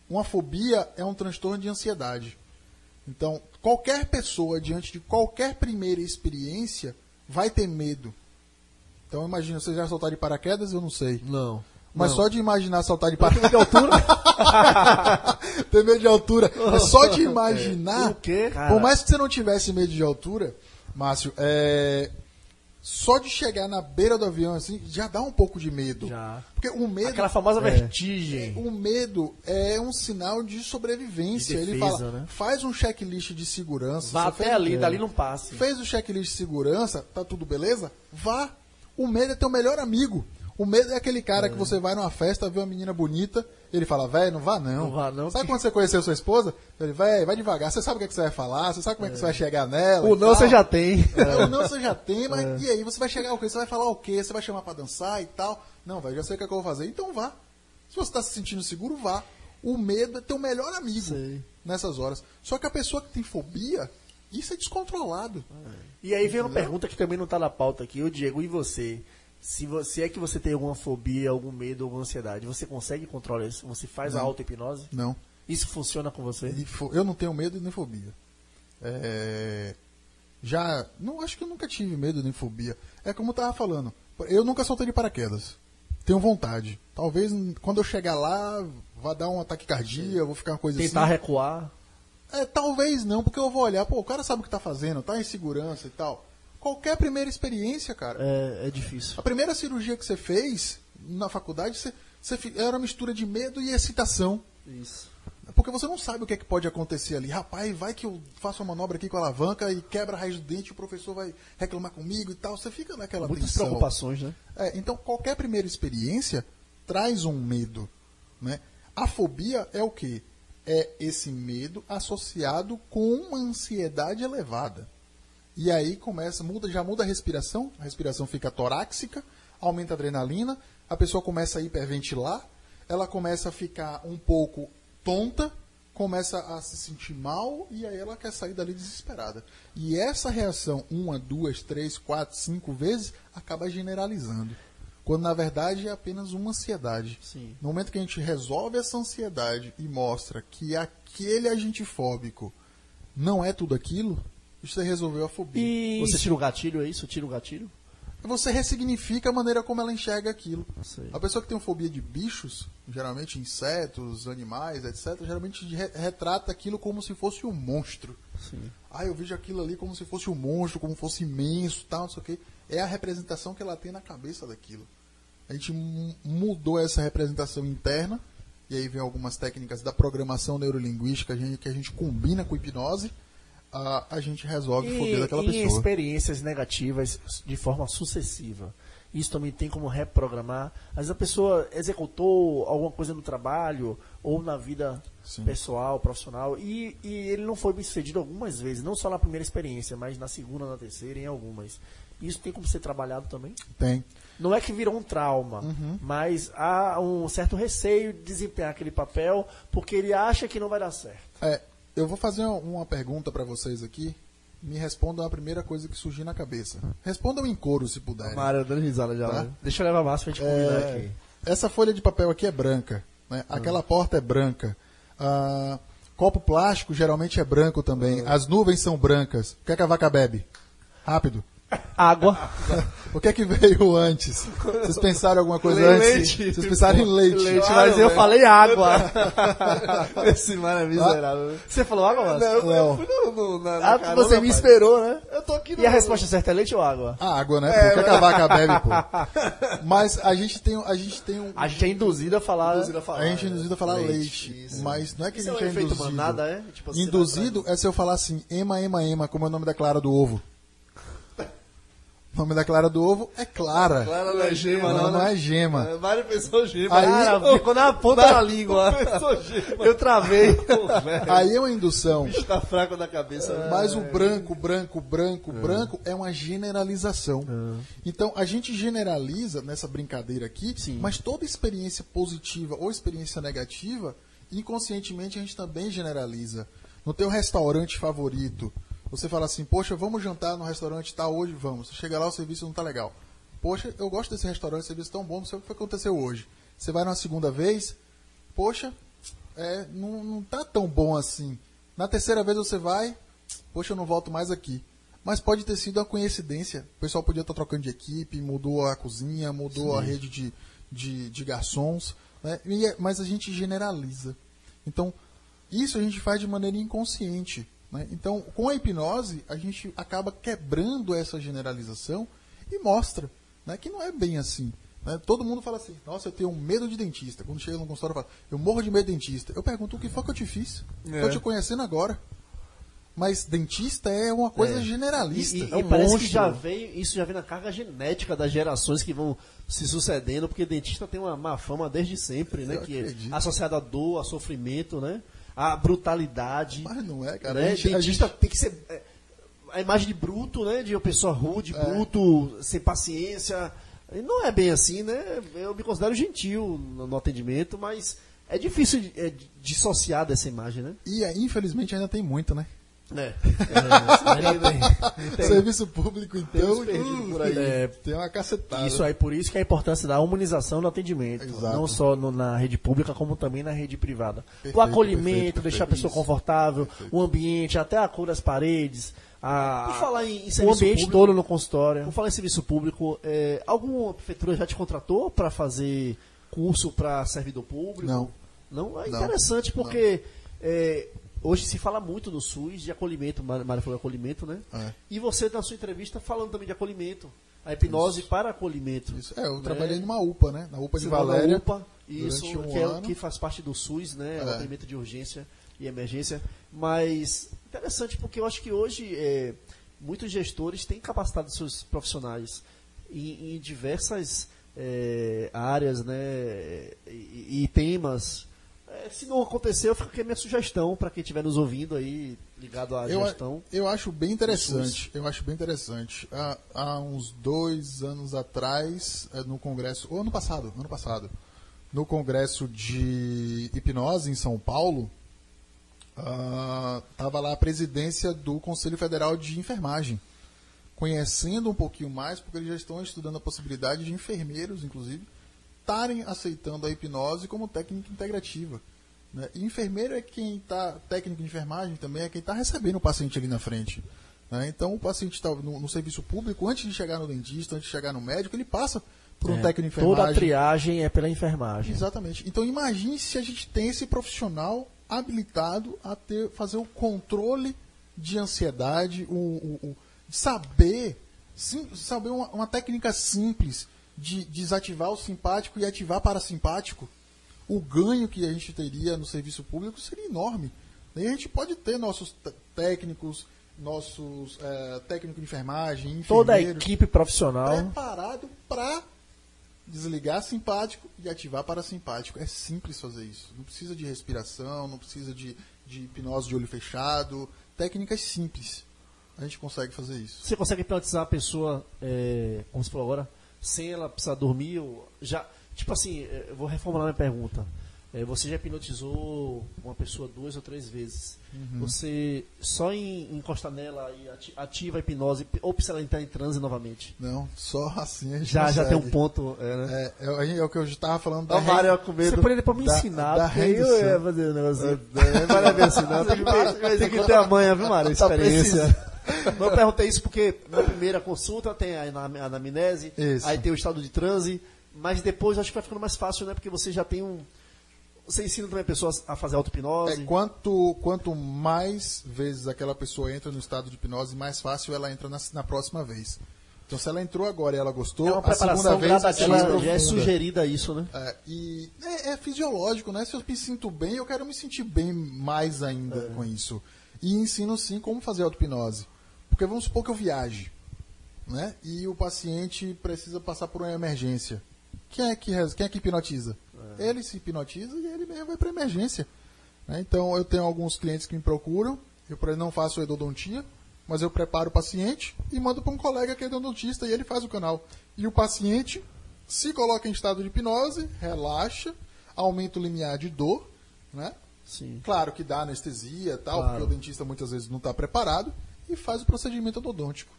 uma fobia é um transtorno de ansiedade. Então, qualquer pessoa, diante de qualquer primeira experiência, vai ter medo. Então, imagina, você já saltar de paraquedas? Eu não sei. Não. Mas não. só de imaginar saltar de paraquedas. de altura? ter medo de altura. [LAUGHS] Mas só de [LAUGHS] imaginar. O quê? Por mais que você não tivesse medo de altura, Márcio, é, só de chegar na beira do avião assim já dá um pouco de medo. Já. Porque o medo. Aquela famosa é, vertigem. O medo é um sinal de sobrevivência. De defesa, Ele fala, né? faz um checklist de segurança. Vá até fez- ali, é. dali não passe. Fez o checklist de segurança, tá tudo beleza? Vá. O medo é teu melhor amigo. O medo é aquele cara que você vai numa festa, vê uma menina bonita, ele fala, velho, não vá não. Não vá não, Sabe que- quando você conheceu sua esposa? Ele, velho, vai devagar, você sabe o que, é que você vai falar, você sabe como é que você vai chegar nela. O não você já tem. É, o não você já tem, mas e aí? Você vai chegar o quê? Você vai falar o quê? Você vai chamar pra dançar e tal? Não, velho, já sei o que, é que eu vou fazer. Então vá. Se você tá se sentindo seguro, vá. O medo é teu melhor amigo Sei. nessas horas. Só que a pessoa que tem fobia, isso é descontrolado. E aí vem uma pergunta que também não tá na pauta aqui. Ô Diego, e você? Se você é que você tem alguma fobia, algum medo, alguma ansiedade, você consegue controlar isso? Você faz a Não. auto-hipnose? Não. Isso funciona com você? Eu não tenho medo nem fobia. É, Já. Não acho que eu nunca tive medo nem fobia. É como eu tava falando. Eu nunca soltei de paraquedas. Tenho vontade. Talvez quando eu chegar lá, vá dar um ataque cardíaco, vou ficar uma coisa Tentar assim. recuar? É, talvez não, porque eu vou olhar, pô, o cara sabe o que tá fazendo, tá em segurança e tal. Qualquer primeira experiência, cara. É, é difícil. A primeira cirurgia que você fez na faculdade, você, você era uma mistura de medo e excitação. Isso. Porque você não sabe o que, é que pode acontecer ali. Rapaz, vai que eu faço uma manobra aqui com a alavanca e quebra a raiz do dente, o professor vai reclamar comigo e tal. Você fica naquela Muitas tensão. preocupações, né? É, então, qualquer primeira experiência traz um medo. Né? A fobia é o quê? É esse medo associado com uma ansiedade elevada. E aí começa, muda, já muda a respiração, a respiração fica torácica, aumenta a adrenalina, a pessoa começa a hiperventilar, ela começa a ficar um pouco tonta, começa a se sentir mal e aí ela quer sair dali desesperada. E essa reação, uma, duas, três, quatro, cinco vezes, acaba generalizando. Quando na verdade é apenas uma ansiedade. Sim. No momento que a gente resolve essa ansiedade e mostra que aquele agente fóbico não é tudo aquilo, você resolveu a fobia. E você tira o gatilho, é isso? Tira o gatilho? Você ressignifica a maneira como ela enxerga aquilo. Sei. A pessoa que tem fobia de bichos, geralmente insetos, animais, etc., geralmente re- retrata aquilo como se fosse um monstro. Sim. Ah, eu vejo aquilo ali como se fosse um monstro, como fosse imenso, tal, não sei o quê. É a representação que ela tem na cabeça daquilo. A gente mu- mudou essa representação interna, e aí vem algumas técnicas da programação neurolinguística que a gente combina com hipnose, a, a gente resolve a fobia daquela em pessoa. experiências negativas de forma sucessiva. Isso também tem como reprogramar. Às vezes a pessoa executou alguma coisa no trabalho ou na vida Sim. pessoal, profissional, e, e ele não foi bem sucedido algumas vezes, não só na primeira experiência, mas na segunda, na terceira, em algumas. Isso tem como ser trabalhado também? Tem. Não é que virou um trauma, Uhum. mas há um certo receio de desempenhar aquele papel porque ele acha que não vai dar certo. É, eu vou fazer uma pergunta para vocês aqui. Me respondam a primeira coisa que surgir na cabeça. Respondam em coro, se puderem. Mário dando risada já. Tá. né? Deixa eu levar mais pra gente combinar É, aqui. essa folha de papel aqui é branca. Né? Aquela porta é branca. Ah, copo plástico geralmente é branco também. As nuvens são brancas. O que é que a vaca bebe? Rápido. Água. O que é que veio antes? Vocês pensaram em alguma coisa antes? Leite. Vocês pensaram em leite. Leite, Claro, mas eu velho. falei água. [LAUGHS] Esse mano é miserável. Você falou água, Márcio? eu- Léo. fui no, no, na, na Ah, carona, você me pai. esperou, né? Eu tô aqui no... E a resposta certa é leite ou água? A água, né? É que a vaca bebe, pô? [LAUGHS] Mas a gente tem, a gente tem um... A gente é induzido a falar. Induzido a falar, A gente é induzido a falar leite, Leite, mas não é que Isso a é um gente é, efeito induzido. manada, é? Tipo, induzido é se eu falar assim, ema, ema, ema, como é o nome da clara do ovo. O nome da clara do ovo é clara. Clara não é gema, não, não, não né? é gema. É, Mário pensou gema. Aí- Cara, ficou na ponta da língua. [LAUGHS] Eu travei. [LAUGHS] Aí é uma indução. Tá fraco da cabeça. né? Mas o branco, branco, branco, branco é uma generalização. Então a gente generaliza nessa brincadeira aqui, Sim. mas toda experiência positiva ou experiência negativa, inconscientemente a gente também generaliza. No teu restaurante favorito, você fala assim, poxa, vamos jantar no restaurante tal hoje? Vamos. Chega lá, o serviço não tá legal. Poxa, eu gosto desse restaurante, o serviço é tão bom, não sei o que aconteceu hoje. Você vai numa segunda vez, poxa, é, não, não tá tão bom assim. Na terceira vez você vai, poxa, eu não volto mais aqui. Mas pode ter sido uma coincidência. O pessoal podia estar trocando de equipe, mudou a cozinha, mudou a rede de, de, de garçons. Né? É- mas a gente generaliza. Então, isso a gente faz de maneira inconsciente. Né? Então, com a hipnose, a gente acaba quebrando essa generalização e mostra né, que não é bem assim. né? Todo mundo fala assim, nossa, eu tenho medo de dentista. Quando chega no consultório, fala, eu morro de medo de dentista. Eu pergunto, o que foi que eu te fiz? É. Tô te conhecendo agora. Mas dentista é uma coisa É. generalista. E, e- É um e parece que monstro. já veio, isso já vem na carga genética das gerações que vão se sucedendo, porque dentista tem uma má fama desde sempre, né? Eu Que é acredito. associada à dor, a sofrimento, né? A brutalidade. Mas não é, cara. né? A gente- a gente- tem que ser. é, a imagem de bruto, né? De uma pessoa rude, É. bruto, sem paciência. E não é bem assim, né? Eu me considero gentil no, no atendimento, mas é difícil de, é, dissociar dessa imagem, né? E é, infelizmente ainda tem muito, né? É. [LAUGHS] Serviço público, então, uns perdidos uh, por aí. É, tem uma cacetada. Isso aí, por isso que é a importância da humanização do atendimento. Exato. Não só no- na rede pública, como também na rede privada. Perfeito, o acolhimento, perfeito, deixar a perfeito. pessoa confortável, o ambiente, até a cor das paredes, a- Por falar em, em o serviço ambiente público, todo no consultório. Por falar em serviço público, é, alguma prefeitura já te contratou para fazer curso para servidor público? Não. Não? É Não. interessante porque é, hoje se fala muito no SUS de acolhimento, Mário falou acolhimento, né? É. E você, na sua entrevista, falando também de acolhimento. A hipnose para acolhimento. Isso. É, eu né? trabalhei numa UPA, né? Na UPA de Você Valéria. UPA, isso, um que, é, que faz parte do SUS, né? O É. atendimento de urgência e emergência. Mas interessante porque eu acho que hoje é, muitos gestores têm capacitado seus profissionais em, em diversas é, áreas né? e, e temas. É, se não aconteceu, fica aqui a minha sugestão para quem estiver nos ouvindo aí, ligado à Eu, gestão. eu acho bem interessante. Eu acho bem interessante. Há, há uns dois anos atrás, eh, no congresso, ou ano passado, ano passado, no congresso de hipnose em São Paulo, estava lá a presidência do Conselho Federal de Enfermagem, conhecendo um pouquinho mais, porque eles já estão estudando a possibilidade de enfermeiros, inclusive, estarem aceitando a hipnose como técnica integrativa. Né? E enfermeiro é quem está, técnico de enfermagem também é quem está recebendo o paciente ali na frente. né? Então o paciente está no, no serviço público, antes de chegar no dentista, antes de chegar no médico, ele passa por um É, técnico de Toda a enfermagem. triagem é pela enfermagem. Exatamente. Então imagine se a gente tem esse profissional habilitado a ter, fazer o controle de ansiedade, o, o- o- saber, sim, saber uma, uma técnica simples de desativar o simpático e ativar parasimpático. O ganho que a gente teria no serviço público seria enorme. E a gente pode ter nossos técnicos, nossos eh, técnicos de enfermagem, Toda a equipe profissional. preparado para desligar simpático e ativar parasimpático. É simples fazer isso. Não precisa de respiração, não precisa de, de hipnose de olho fechado. Técnicas simples. A gente consegue fazer isso. Você consegue hipnotizar a pessoa, é, como você falou agora, sem ela precisar dormir? Já, tipo assim, é, eu vou reformular minha pergunta. É, você já hipnotizou uma pessoa duas ou três vezes. Uhum. Você só em encostar nela e ati- ativa a hipnose, ou precisa ela entrar em transe novamente? Não, só assim a gente Já, já tem um ponto, é, né? É, é, gente- é o que eu estava falando da o re- com Você medo. poderia depois me da- ensinar, da porque eu ia fazer um negócio. É, é bem assim, não. Tem que, ter a manha, viu, Mário? [LAUGHS] Tá experiência. Não, eu perguntei isso porque na primeira consulta tem a anamnese, Isso. aí tem o estado de transe, mas depois acho que vai ficando mais fácil, né? Porque você já tem um. Você ensina também a pessoa a fazer auto-hipnose. É, quanto, quanto mais vezes aquela pessoa entra no estado de hipnose, mais fácil ela entra na, na próxima vez. Então, se ela entrou agora e ela gostou, É a segunda vez ela já é aprofunda. sugerida isso, né? É, e é, é fisiológico, né? Se eu me sinto bem, eu quero me sentir bem mais ainda É. com isso. E ensino sim como fazer auto-hipnose. Porque vamos supor que eu viaje, né? E o paciente precisa passar por uma emergência. Quem é que, quem é que hipnotiza? Ele se hipnotiza e ele mesmo vai para emergência. né? Então eu tenho alguns clientes que me procuram, eu não faço endodontia, mas eu preparo o paciente e mando para um colega que é endodontista e ele faz o canal. E o paciente se coloca em estado de hipnose, relaxa, aumenta o limiar de dor, né? Sim. Claro que dá anestesia e tal, Claro. porque o dentista muitas vezes não está preparado e faz o procedimento odontôntico.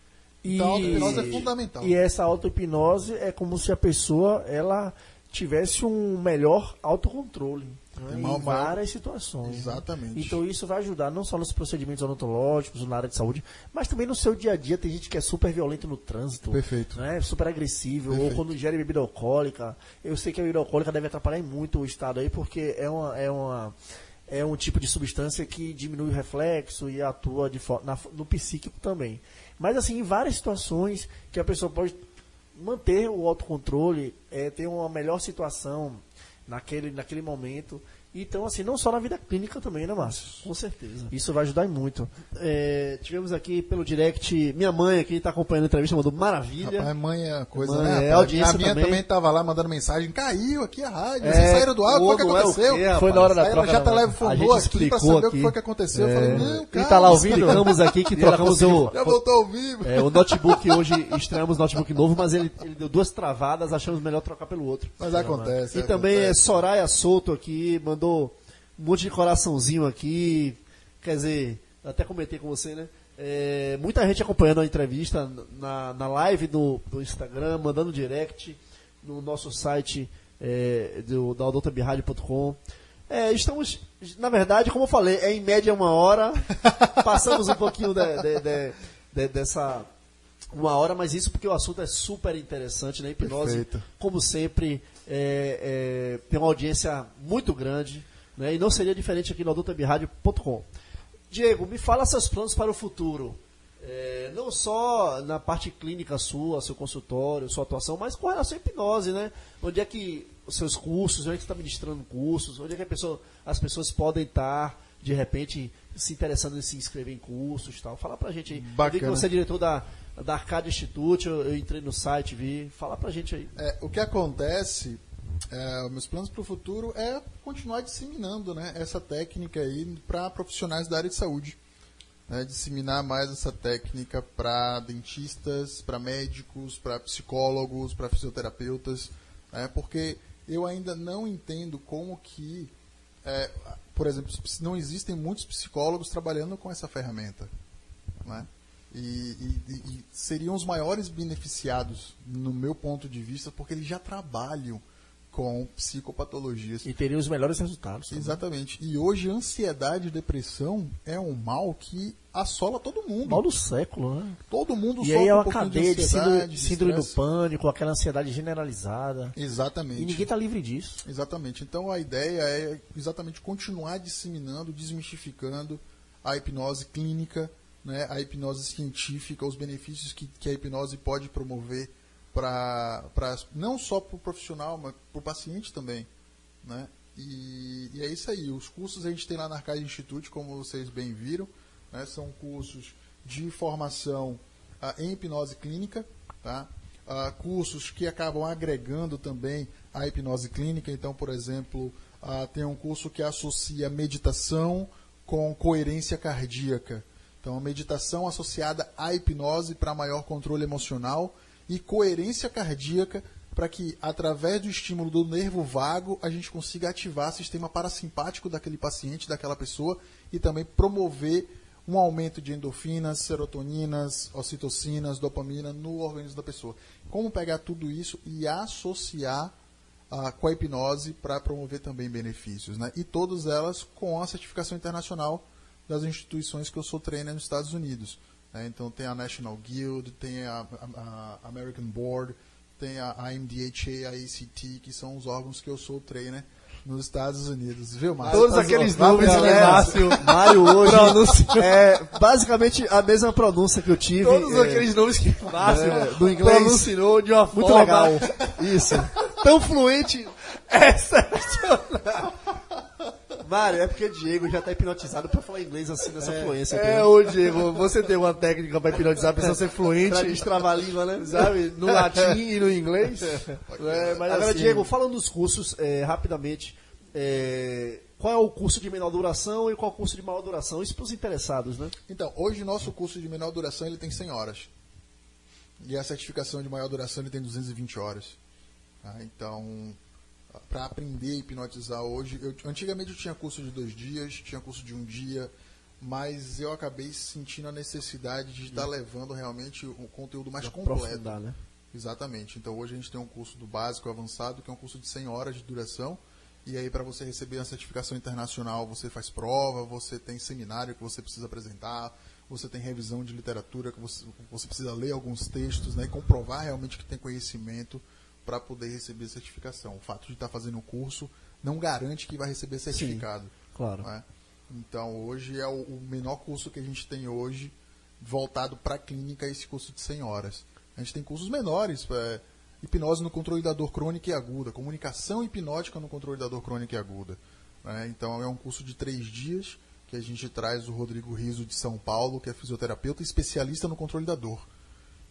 Então a auto-hipnose é fundamental. E essa auto-hipnose é como se a pessoa ela tivesse um melhor autocontrole né, em várias situações. né? Exatamente. Então isso vai ajudar não só nos procedimentos odontológicos, na área de saúde, mas também no seu dia a dia. Tem gente que é super violento no trânsito. Perfeito. Né, super agressivo, ou quando ingere bebida alcoólica. Eu sei que a bebida alcoólica deve atrapalhar muito o estado aí, porque é uma. É uma é um tipo de substância que diminui o reflexo e atua de na- no psíquico também. Mas assim, em várias situações que a pessoa pode manter o autocontrole, é, ter uma melhor situação naquele, naquele momento. Então, assim, não só na vida clínica também, né, Márcio? Com certeza. Isso vai ajudar muito. É, tivemos aqui pelo direct, minha mãe aqui está acompanhando a entrevista, mandou maravilha. Rapaz, mãe é coisa, Mãe, né? é, rapaz? audiência a minha também. também. tava lá mandando mensagem. Caiu aqui a rádio. É, Vocês saíram do ar. O que é o aconteceu? rapaz? Foi na hora da Aí ela troca já da- tá a gente aqui explicou saber o aqui. que foi que aconteceu. Eu falei, não, cara. tá lá ouvindo, explicamos aqui que [LAUGHS] E ela trocamos o, Já voltou ao vivo. é, o notebook hoje, estreamos notebook novo, mas ele, ele deu duas travadas, achamos melhor trocar pelo outro. Mas acontece. E também é. Soraya Souto aqui, mandou um monte de coraçãozinho aqui. Quer dizer, até comentei com você, né? É, muita gente acompanhando a entrevista na, na live do, do Instagram, mandando direct no nosso site é, do, da odontobirádio.com. É, estamos, na verdade, como eu falei, é em média uma hora. [LAUGHS] Passamos um pouquinho de- de- de- de- dessa uma hora, mas isso porque o assunto é super interessante, né? Hipnose, Perfeito. como sempre, é, é, tem uma audiência muito grande, né? E não seria diferente aqui no adultabirádio.com. Diego, me fala seus planos para o futuro. É, não só na parte clínica sua, seu consultório, sua atuação, mas com relação à hipnose, né? Onde é que os seus cursos, onde é que você está ministrando cursos, onde é que a pessoa- as pessoas podem estar, de repente, se interessando em se inscrever em cursos e tal. Fala pra gente aí. Eu vi que Bacana. você é diretor da, da Arcade Institute, eu, eu entrei no site, vi. Fala pra gente aí. É, o que acontece, é, meus planos para o futuro é continuar disseminando né, essa técnica aí para profissionais da área de saúde. né, disseminar mais essa técnica para dentistas, para médicos, para psicólogos, para fisioterapeutas, né, porque eu ainda não entendo como que, é, por exemplo, não existem muitos psicólogos trabalhando com essa ferramenta. Né? E, e- e- seriam os maiores beneficiados, no meu ponto de vista, porque eles já trabalham com psicopatologias. E teria os melhores resultados. também. Exatamente. E hoje, ansiedade e depressão é um mal que assola todo mundo. Mal do século, né? Todo mundo E sofre aí é um uma pouquinho cadeia de síndrome, ansiedade, síndrome do pânico, aquela ansiedade generalizada. Exatamente. E ninguém tá livre disso. Exatamente. Então a ideia é exatamente continuar disseminando, desmistificando a hipnose clínica, né, a hipnose científica, os benefícios que, que a hipnose pode promover para não só para o profissional, mas para o paciente também. Né? E, e é isso aí. Os cursos a gente tem lá na Arcade Institute, como vocês bem viram, né, são cursos de formação ah, em hipnose clínica, tá? Ah, cursos que acabam agregando também a hipnose clínica. Então, por exemplo, ah, tem um curso que associa meditação com coerência cardíaca. Então, a meditação associada à hipnose para maior controle emocional e coerência cardíaca para que, através do estímulo do nervo vago, a gente consiga ativar o sistema parasimpático daquele paciente, daquela pessoa, e também promover um aumento de endorfinas, serotoninas, ocitocinas, dopamina no organismo da pessoa. Como pegar tudo isso e associar ah, com a hipnose para promover também benefícios. Né? E todas elas com a certificação internacional das instituições que eu sou trainer nos Estados Unidos. né? Então tem a National Guild, tem a, a- a American Board, tem a, MDHA, a ACT, que são os órgãos que eu sou trainer nos Estados Unidos. Viu, Márcio? Todos aqueles nomes, Vai, galera. Márcio. Mário hoje é basicamente a mesma pronúncia que eu tive. Todos é, aqueles nomes que Márcio é, do inglês. pronunciou de uma Muito forma legal. [LAUGHS] Isso. Tão fluente. excepcional. Mário, é porque Diego já tá hipnotizado pra falar inglês assim nessa fluência. É, ô Diego, você tem uma técnica pra hipnotizar a pessoa ser fluente, Pra destravar a língua, né? sabe? No latim e no inglês. É, mas Agora, assim, Diego, falando dos cursos, é, rapidamente, é, qual é o curso de menor duração e qual é o curso de maior duração? Isso para os interessados, né? Então, hoje nosso curso de menor duração ele tem 100 horas. E a certificação de maior duração ele tem 220 horas. Tá? Então, para aprender a hipnotizar hoje, eu, antigamente eu tinha curso de dois dias, tinha curso de um dia, mas eu acabei sentindo a necessidade de estar levando realmente o conteúdo mais completo. Aprofundar, né? Exatamente. Então hoje a gente tem um curso do básico avançado, que é um curso de 100 horas de duração. E aí, para você receber a certificação internacional, você faz prova, você tem seminário que você precisa apresentar, você tem revisão de literatura, que você, você precisa ler alguns textos né, e comprovar realmente que tem conhecimento para poder receber certificação. O fato de estar tá fazendo o curso não garante que vai receber certificado. Sim, claro. Né? Então, hoje é o, o menor curso que a gente tem hoje voltado para a clínica, esse curso de 100 horas. A gente tem cursos menores, é, hipnose no controle da dor crônica e aguda, comunicação hipnótica no controle da dor crônica e aguda. Né? Então, é um curso de três dias que a gente traz o Rodrigo Riso de São Paulo, que é fisioterapeuta e especialista no controle da dor.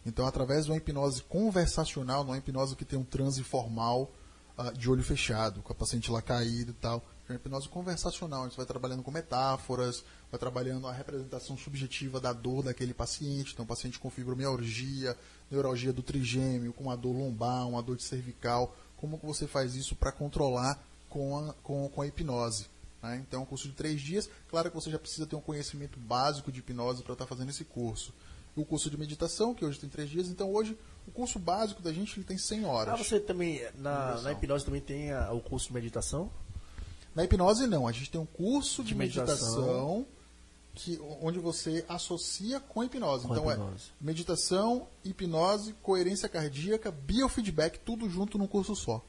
Então, através de uma hipnose conversacional, não é hipnose que tem um transe formal uh, de olho fechado, com a paciente lá caída e tal, é uma hipnose conversacional. A gente vai trabalhando com metáforas, vai trabalhando a representação subjetiva da dor daquele paciente. Então, paciente com fibromialgia, neuralgia do trigêmeo, com uma dor lombar, uma dor de cervical. Como que você faz isso para controlar com a, com, com a hipnose? Né? Então, é um curso de três dias. Claro que você já precisa ter um conhecimento básico de hipnose para estar tá fazendo esse curso. O curso de meditação, que hoje tem três dias. Então, hoje, o curso básico da gente ele tem 100 horas. Ah, você também, na, na hipnose também tem a, o curso de meditação? Na hipnose, não. A gente tem um curso de, de meditação, meditação que, onde você associa com a hipnose. Com então, a hipnose. é meditação, hipnose, coerência cardíaca, biofeedback, tudo junto num curso só.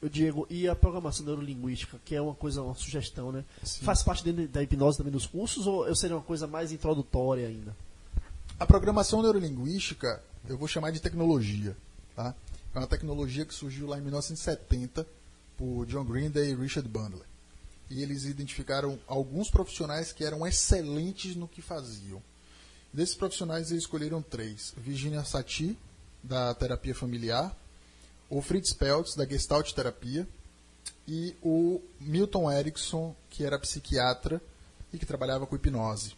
O Diego, e a programação neurolinguística, que é uma coisa, uma sugestão, né? Sim. Faz parte da hipnose também dos cursos ou seria uma coisa mais introdutória ainda? A programação neurolinguística, eu vou chamar de tecnologia, tá? É uma tecnologia que surgiu lá em 1970 por John Greenday e Richard Bandler. E eles identificaram alguns profissionais que eram excelentes no que faziam. Desses profissionais, eles escolheram três: Virginia Satie, da terapia familiar, o Fritz Peltz, da Gestalt Terapia, e o Milton Erickson, que era psiquiatra e que trabalhava com hipnose.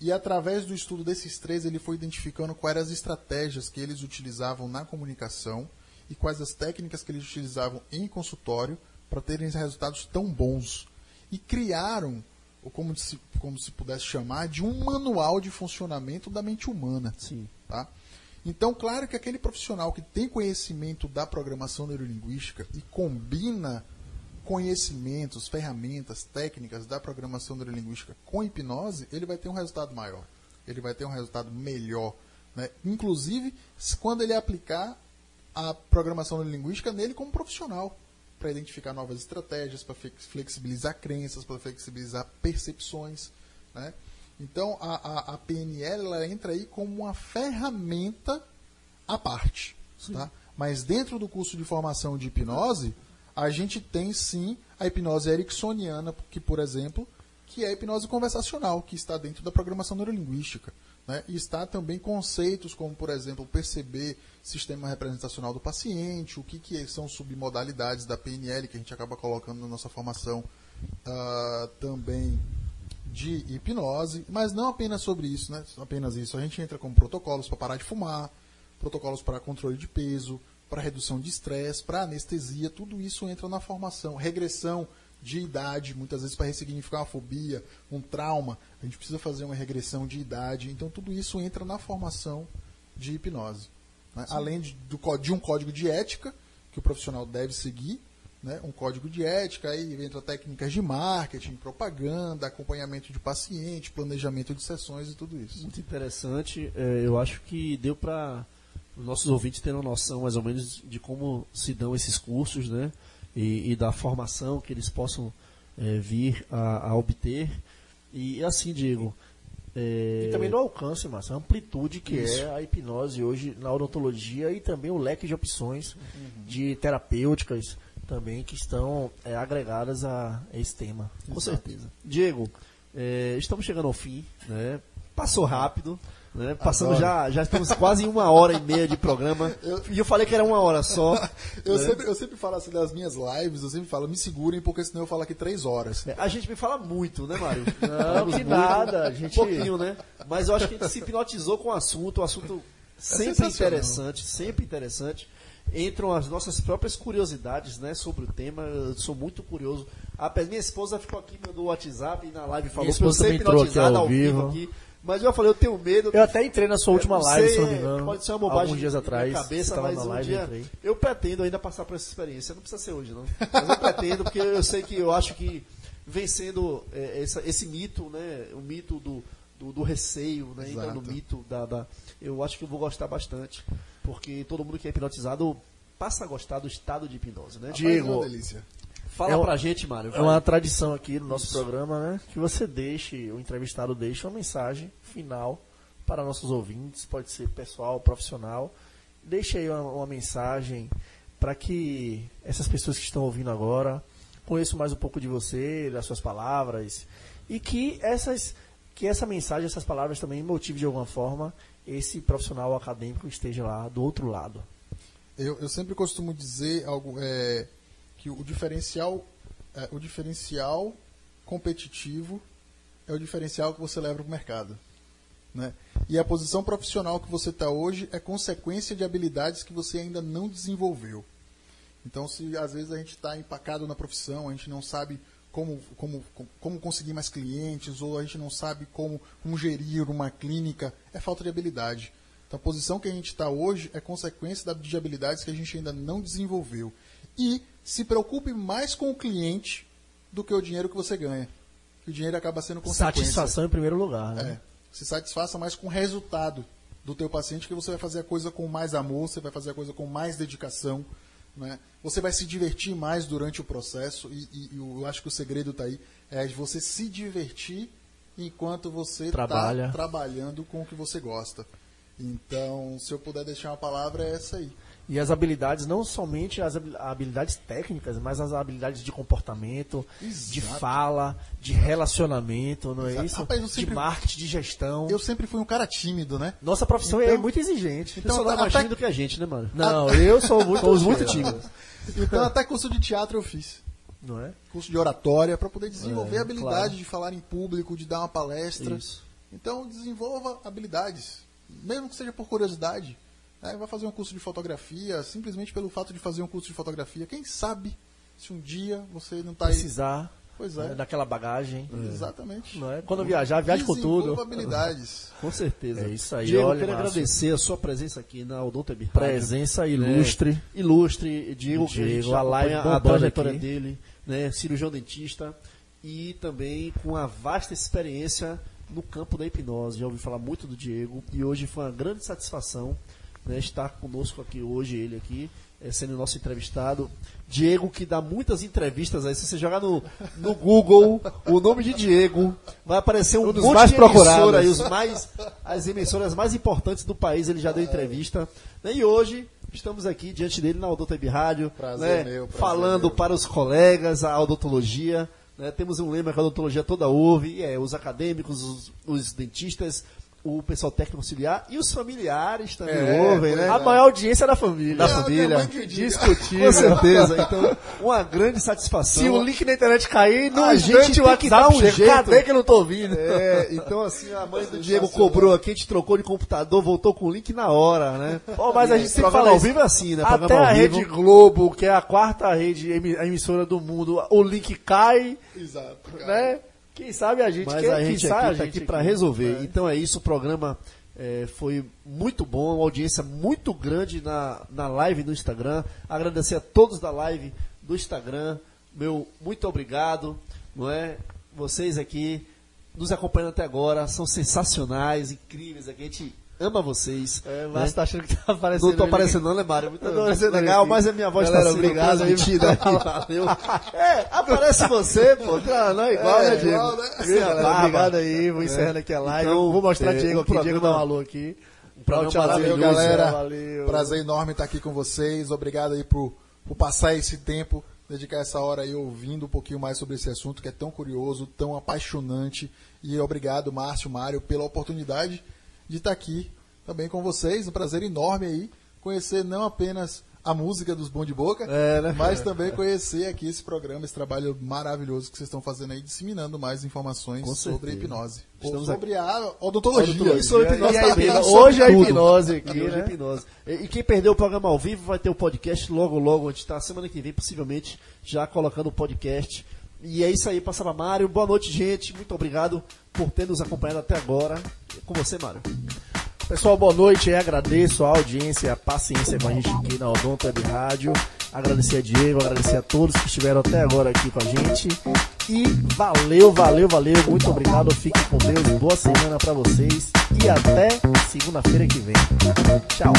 E através do estudo desses três, ele foi identificando quais eram as estratégias que eles utilizavam na comunicação e quais as técnicas que eles utilizavam em consultório para terem resultados tão bons. E criaram, ou como se, como se pudesse chamar, de um manual de funcionamento da mente humana. Sim. Tá? Então, claro que aquele profissional que tem conhecimento da programação neurolinguística e combina conhecimentos, ferramentas, técnicas da programação neurolinguística com hipnose, ele vai ter um resultado maior. Ele vai ter um resultado melhor. Né? Inclusive, quando ele aplicar a programação neurolinguística nele como profissional, para identificar novas estratégias, para flexibilizar crenças, para flexibilizar percepções. Né? Então, a, a, a PNL ela entra aí como uma ferramenta à parte. Tá? Mas dentro do curso de formação de hipnose, a gente tem sim a hipnose ericksoniana, que, por exemplo, que é a hipnose conversacional, que está dentro da programação neurolinguística. Né? E está também conceitos como, por exemplo, perceber sistema representacional do paciente, o que, que são submodalidades da PNL, que a gente acaba colocando na nossa formação uh, também de hipnose, mas não apenas sobre isso, né? apenas isso. A gente entra com protocolos para parar de fumar, protocolos para controle de peso, para redução de estresse, para anestesia, tudo isso entra na formação. Regressão de idade, muitas vezes para ressignificar uma fobia, um trauma, a gente precisa fazer uma regressão de idade. Então tudo isso entra na formação de hipnose. Né? Além de, do, de um código de ética que o profissional deve seguir, né, um código de ética, aí entra técnicas de marketing, propaganda, acompanhamento de paciente, planejamento de sessões e tudo isso. Muito interessante. É, eu acho que deu para os nossos ouvintes uma noção mais ou menos de como se dão esses cursos, né? E, e da formação que eles possam é, vir a, a, obter. E assim, Diego. É... E também no alcance, mas a amplitude que Isso. é a hipnose hoje na odontologia e também o leque de opções uhum. de terapêuticas também que estão é, agregadas a, esse tema. Com certeza. Diego, é, estamos chegando ao fim, né? Passou rápido. Né? Passando já, já estamos quase em uma hora e meia de programa. Eu, e eu falei que era uma hora só. [LAUGHS] eu, né? sempre, eu sempre falo assim das minhas lives, eu sempre falo, me segurem, porque senão eu falo aqui três horas. É, a gente me fala muito, né, Mário? [LAUGHS] Não, que nada. A gente... Um pouquinho, né? Mas eu acho que a gente se hipnotizou com o assunto, o assunto é sempre interessante, sempre interessante entram as nossas próprias curiosidades né, sobre o tema. Eu sou muito curioso. A minha esposa ficou aqui, mandou o WhatsApp e na live falou que eu sempre hipnotizada ao vivo. aqui. Mas eu falei, eu tenho medo. Eu até entrei na sua última live, sei, se não me engano. Pode ser uma bobagem Alguns dias atrás. minha cabeça, mas na um live, dia entrei. eu pretendo ainda passar por essa experiência. Não precisa ser hoje, não. Mas eu pretendo, porque eu sei que eu acho que vencendo é, essa- esse mito, né? O mito do, do, do receio, né? Então, do Exato. mito da, da- Eu acho que eu vou gostar bastante. Porque todo mundo que é hipnotizado passa a gostar do estado de hipnose, né? Rapaz, Diego, uma delícia. Fala É um- pra gente, Mário. É uma tradição aqui no nosso programa, né? Que você deixe, o entrevistado deixe uma mensagem final para nossos ouvintes, pode ser pessoal, profissional. Deixe aí uma, uma mensagem para que essas pessoas que estão ouvindo agora conheçam mais um pouco de você, das suas palavras, e que essas que essa mensagem, essas palavras também motive de alguma forma esse profissional acadêmico que esteja lá do outro lado. Eu, eu sempre costumo dizer algo, é, que o diferencial, é, o diferencial competitivo é o diferencial que você leva para o mercado. Né? E a posição profissional que você está hoje é consequência de habilidades que você ainda não desenvolveu. Então, se às vezes a gente está empacado na profissão, a gente não sabe como, como, como conseguir mais clientes, ou a gente não sabe como, como gerir uma clínica, é falta de habilidade. Então, a posição que a gente está hoje é consequência de habilidades que a gente ainda não desenvolveu. E se preocupe mais com o cliente do que o dinheiro que você ganha. Que o dinheiro acaba sendo consequência. Satisfação em primeiro lugar, né? É. Se satisfaça mais com o resultado do teu paciente, que você vai fazer a coisa com mais amor, você vai fazer a coisa com mais dedicação, né? Você vai se divertir mais durante o processo e, e- eu acho que o segredo está aí, é de você se divertir enquanto você está Trabalha. trabalhando com o que você gosta. Então, se eu puder deixar uma palavra, é essa aí. E as habilidades, não somente as habil- habilidades técnicas, mas as habilidades de comportamento, de Exato. fala, de relacionamento, não é Exato. isso? Rapaz, eu De sempre- marketing, de gestão. Eu sempre fui um cara tímido, né? Nossa profissão é Então- muito exigente. Então, Então, não é mais até- tímido que a gente, né, mano? Não, eu sou muito, [LAUGHS] muito tímido. Então, até curso de teatro eu fiz. Não é? curso de oratória para poder desenvolver É, a habilidade claro. de falar em público, de dar uma palestra. Isso. Então desenvolva habilidades, mesmo que seja por curiosidade. Né? Vai fazer um curso de fotografia, simplesmente pelo fato de fazer um curso de fotografia. Quem sabe se um dia você não está aí. Precisar Pois né, é, daquela bagagem. exatamente. Não é? Quando viajar, viaje com tudo. habilidades. [LAUGHS] Com certeza. É isso aí, Diego, olha, quero Márcio. agradecer a sua presença aqui na Odonto. Presença ilustre. né? Ilustre, Diego, que a gente Diego, já a live a trajetória aqui. dele, né? cirurgião dentista e também com a vasta experiência no campo da hipnose. Já ouvi falar muito do Diego e hoje foi uma grande satisfação né, estar conosco aqui hoje, ele aqui, eh, sendo nosso entrevistado. Diego, que dá muitas entrevistas aí. Se você jogar no, no Google o nome de Diego, vai aparecer um, Um dos monte mais de emissora aí, os mais, as emissoras mais importantes do país, ele já deu entrevista. né? E hoje estamos aqui diante dele na Odonto Web Rádio, Prazer né? meu, prazer falando meu. para os colegas a odontologia. né? Temos um lema que a odontologia toda ouve, é os acadêmicos, os, os dentistas, o pessoal técnico auxiliar e os familiares também É, ouvem, né? A maior audiência é da família. Da É, família. diga. Com certeza. [LAUGHS] Então, uma grande satisfação. Se o link na internet cair, no A gente o que dar WhatsApp um chega. jeito. Cadê que eu não tô ouvindo? É, então assim, a mãe do Diego cobrou aqui, a gente trocou de computador, voltou com o link na hora, né? Pô, mas a gente sempre fala ao vivo é assim, né? Até a Rede. Globo, que é a quarta rede, emissora do mundo, o link cai, Exato. cara. né? Quem sabe a gente Mas quer a gente aqui tá gente aqui para resolver. É. Então é isso, o programa é, foi muito bom, uma audiência muito grande na, na live do Instagram. Agradecer a todos da live do Instagram. Meu muito obrigado, não é? Vocês aqui nos acompanhando até agora são sensacionais, incríveis. Aqui a gente ama vocês. É, né? mas tá achando que tá aparecendo. Não tô aparecendo não, né, Mário? Muito aparecendo legal, aqui. mas a minha voz Galera, tá sendo obrigado aí. transmitida. [LAUGHS] Valeu. É, aparece você, pô. Não, não é igual, É, né, Diego? igual, né? Galera, barba? obrigado aí, vou encerrando aqui a live. Então, vou mostrar é, Diego um aqui, Diego dá um alô aqui. Um tchau, Valeu, maravilhoso, galera. Valeu. Prazer enorme estar aqui com vocês. Obrigado aí por, por passar esse tempo, dedicar essa hora aí ouvindo um pouquinho mais sobre esse assunto que é tão curioso, tão apaixonante. E obrigado, Márcio, Mário, pela oportunidade de estar aqui também com vocês. Um prazer enorme aí conhecer não apenas a música dos Bom de Boca, É, né? mas também conhecer aqui esse programa, esse trabalho maravilhoso que vocês estão fazendo aí, disseminando mais informações sobre certeza. hipnose. Estamos sobre a odontologia. Odontologia. Sobre hipnose E a hipnose- hoje a tudo. hipnose aqui, Hoje a né? hipnose. E, quem perdeu o programa ao vivo vai ter o podcast logo, logo. A gente está semana que vem, possivelmente, já colocando o podcast E é isso aí, passava Mário. Boa noite, gente. Muito obrigado por ter nos acompanhado até agora. Com você, Mário. Pessoal, boa noite. Eu agradeço a audiência, a paciência com a gente aqui na Odonto Web Rádio. Agradecer a Diego, agradecer a todos que estiveram até agora aqui com a gente. E valeu, valeu, valeu. Muito obrigado. Fiquem com Deus. Boa semana para vocês. E até segunda-feira que vem. Tchau.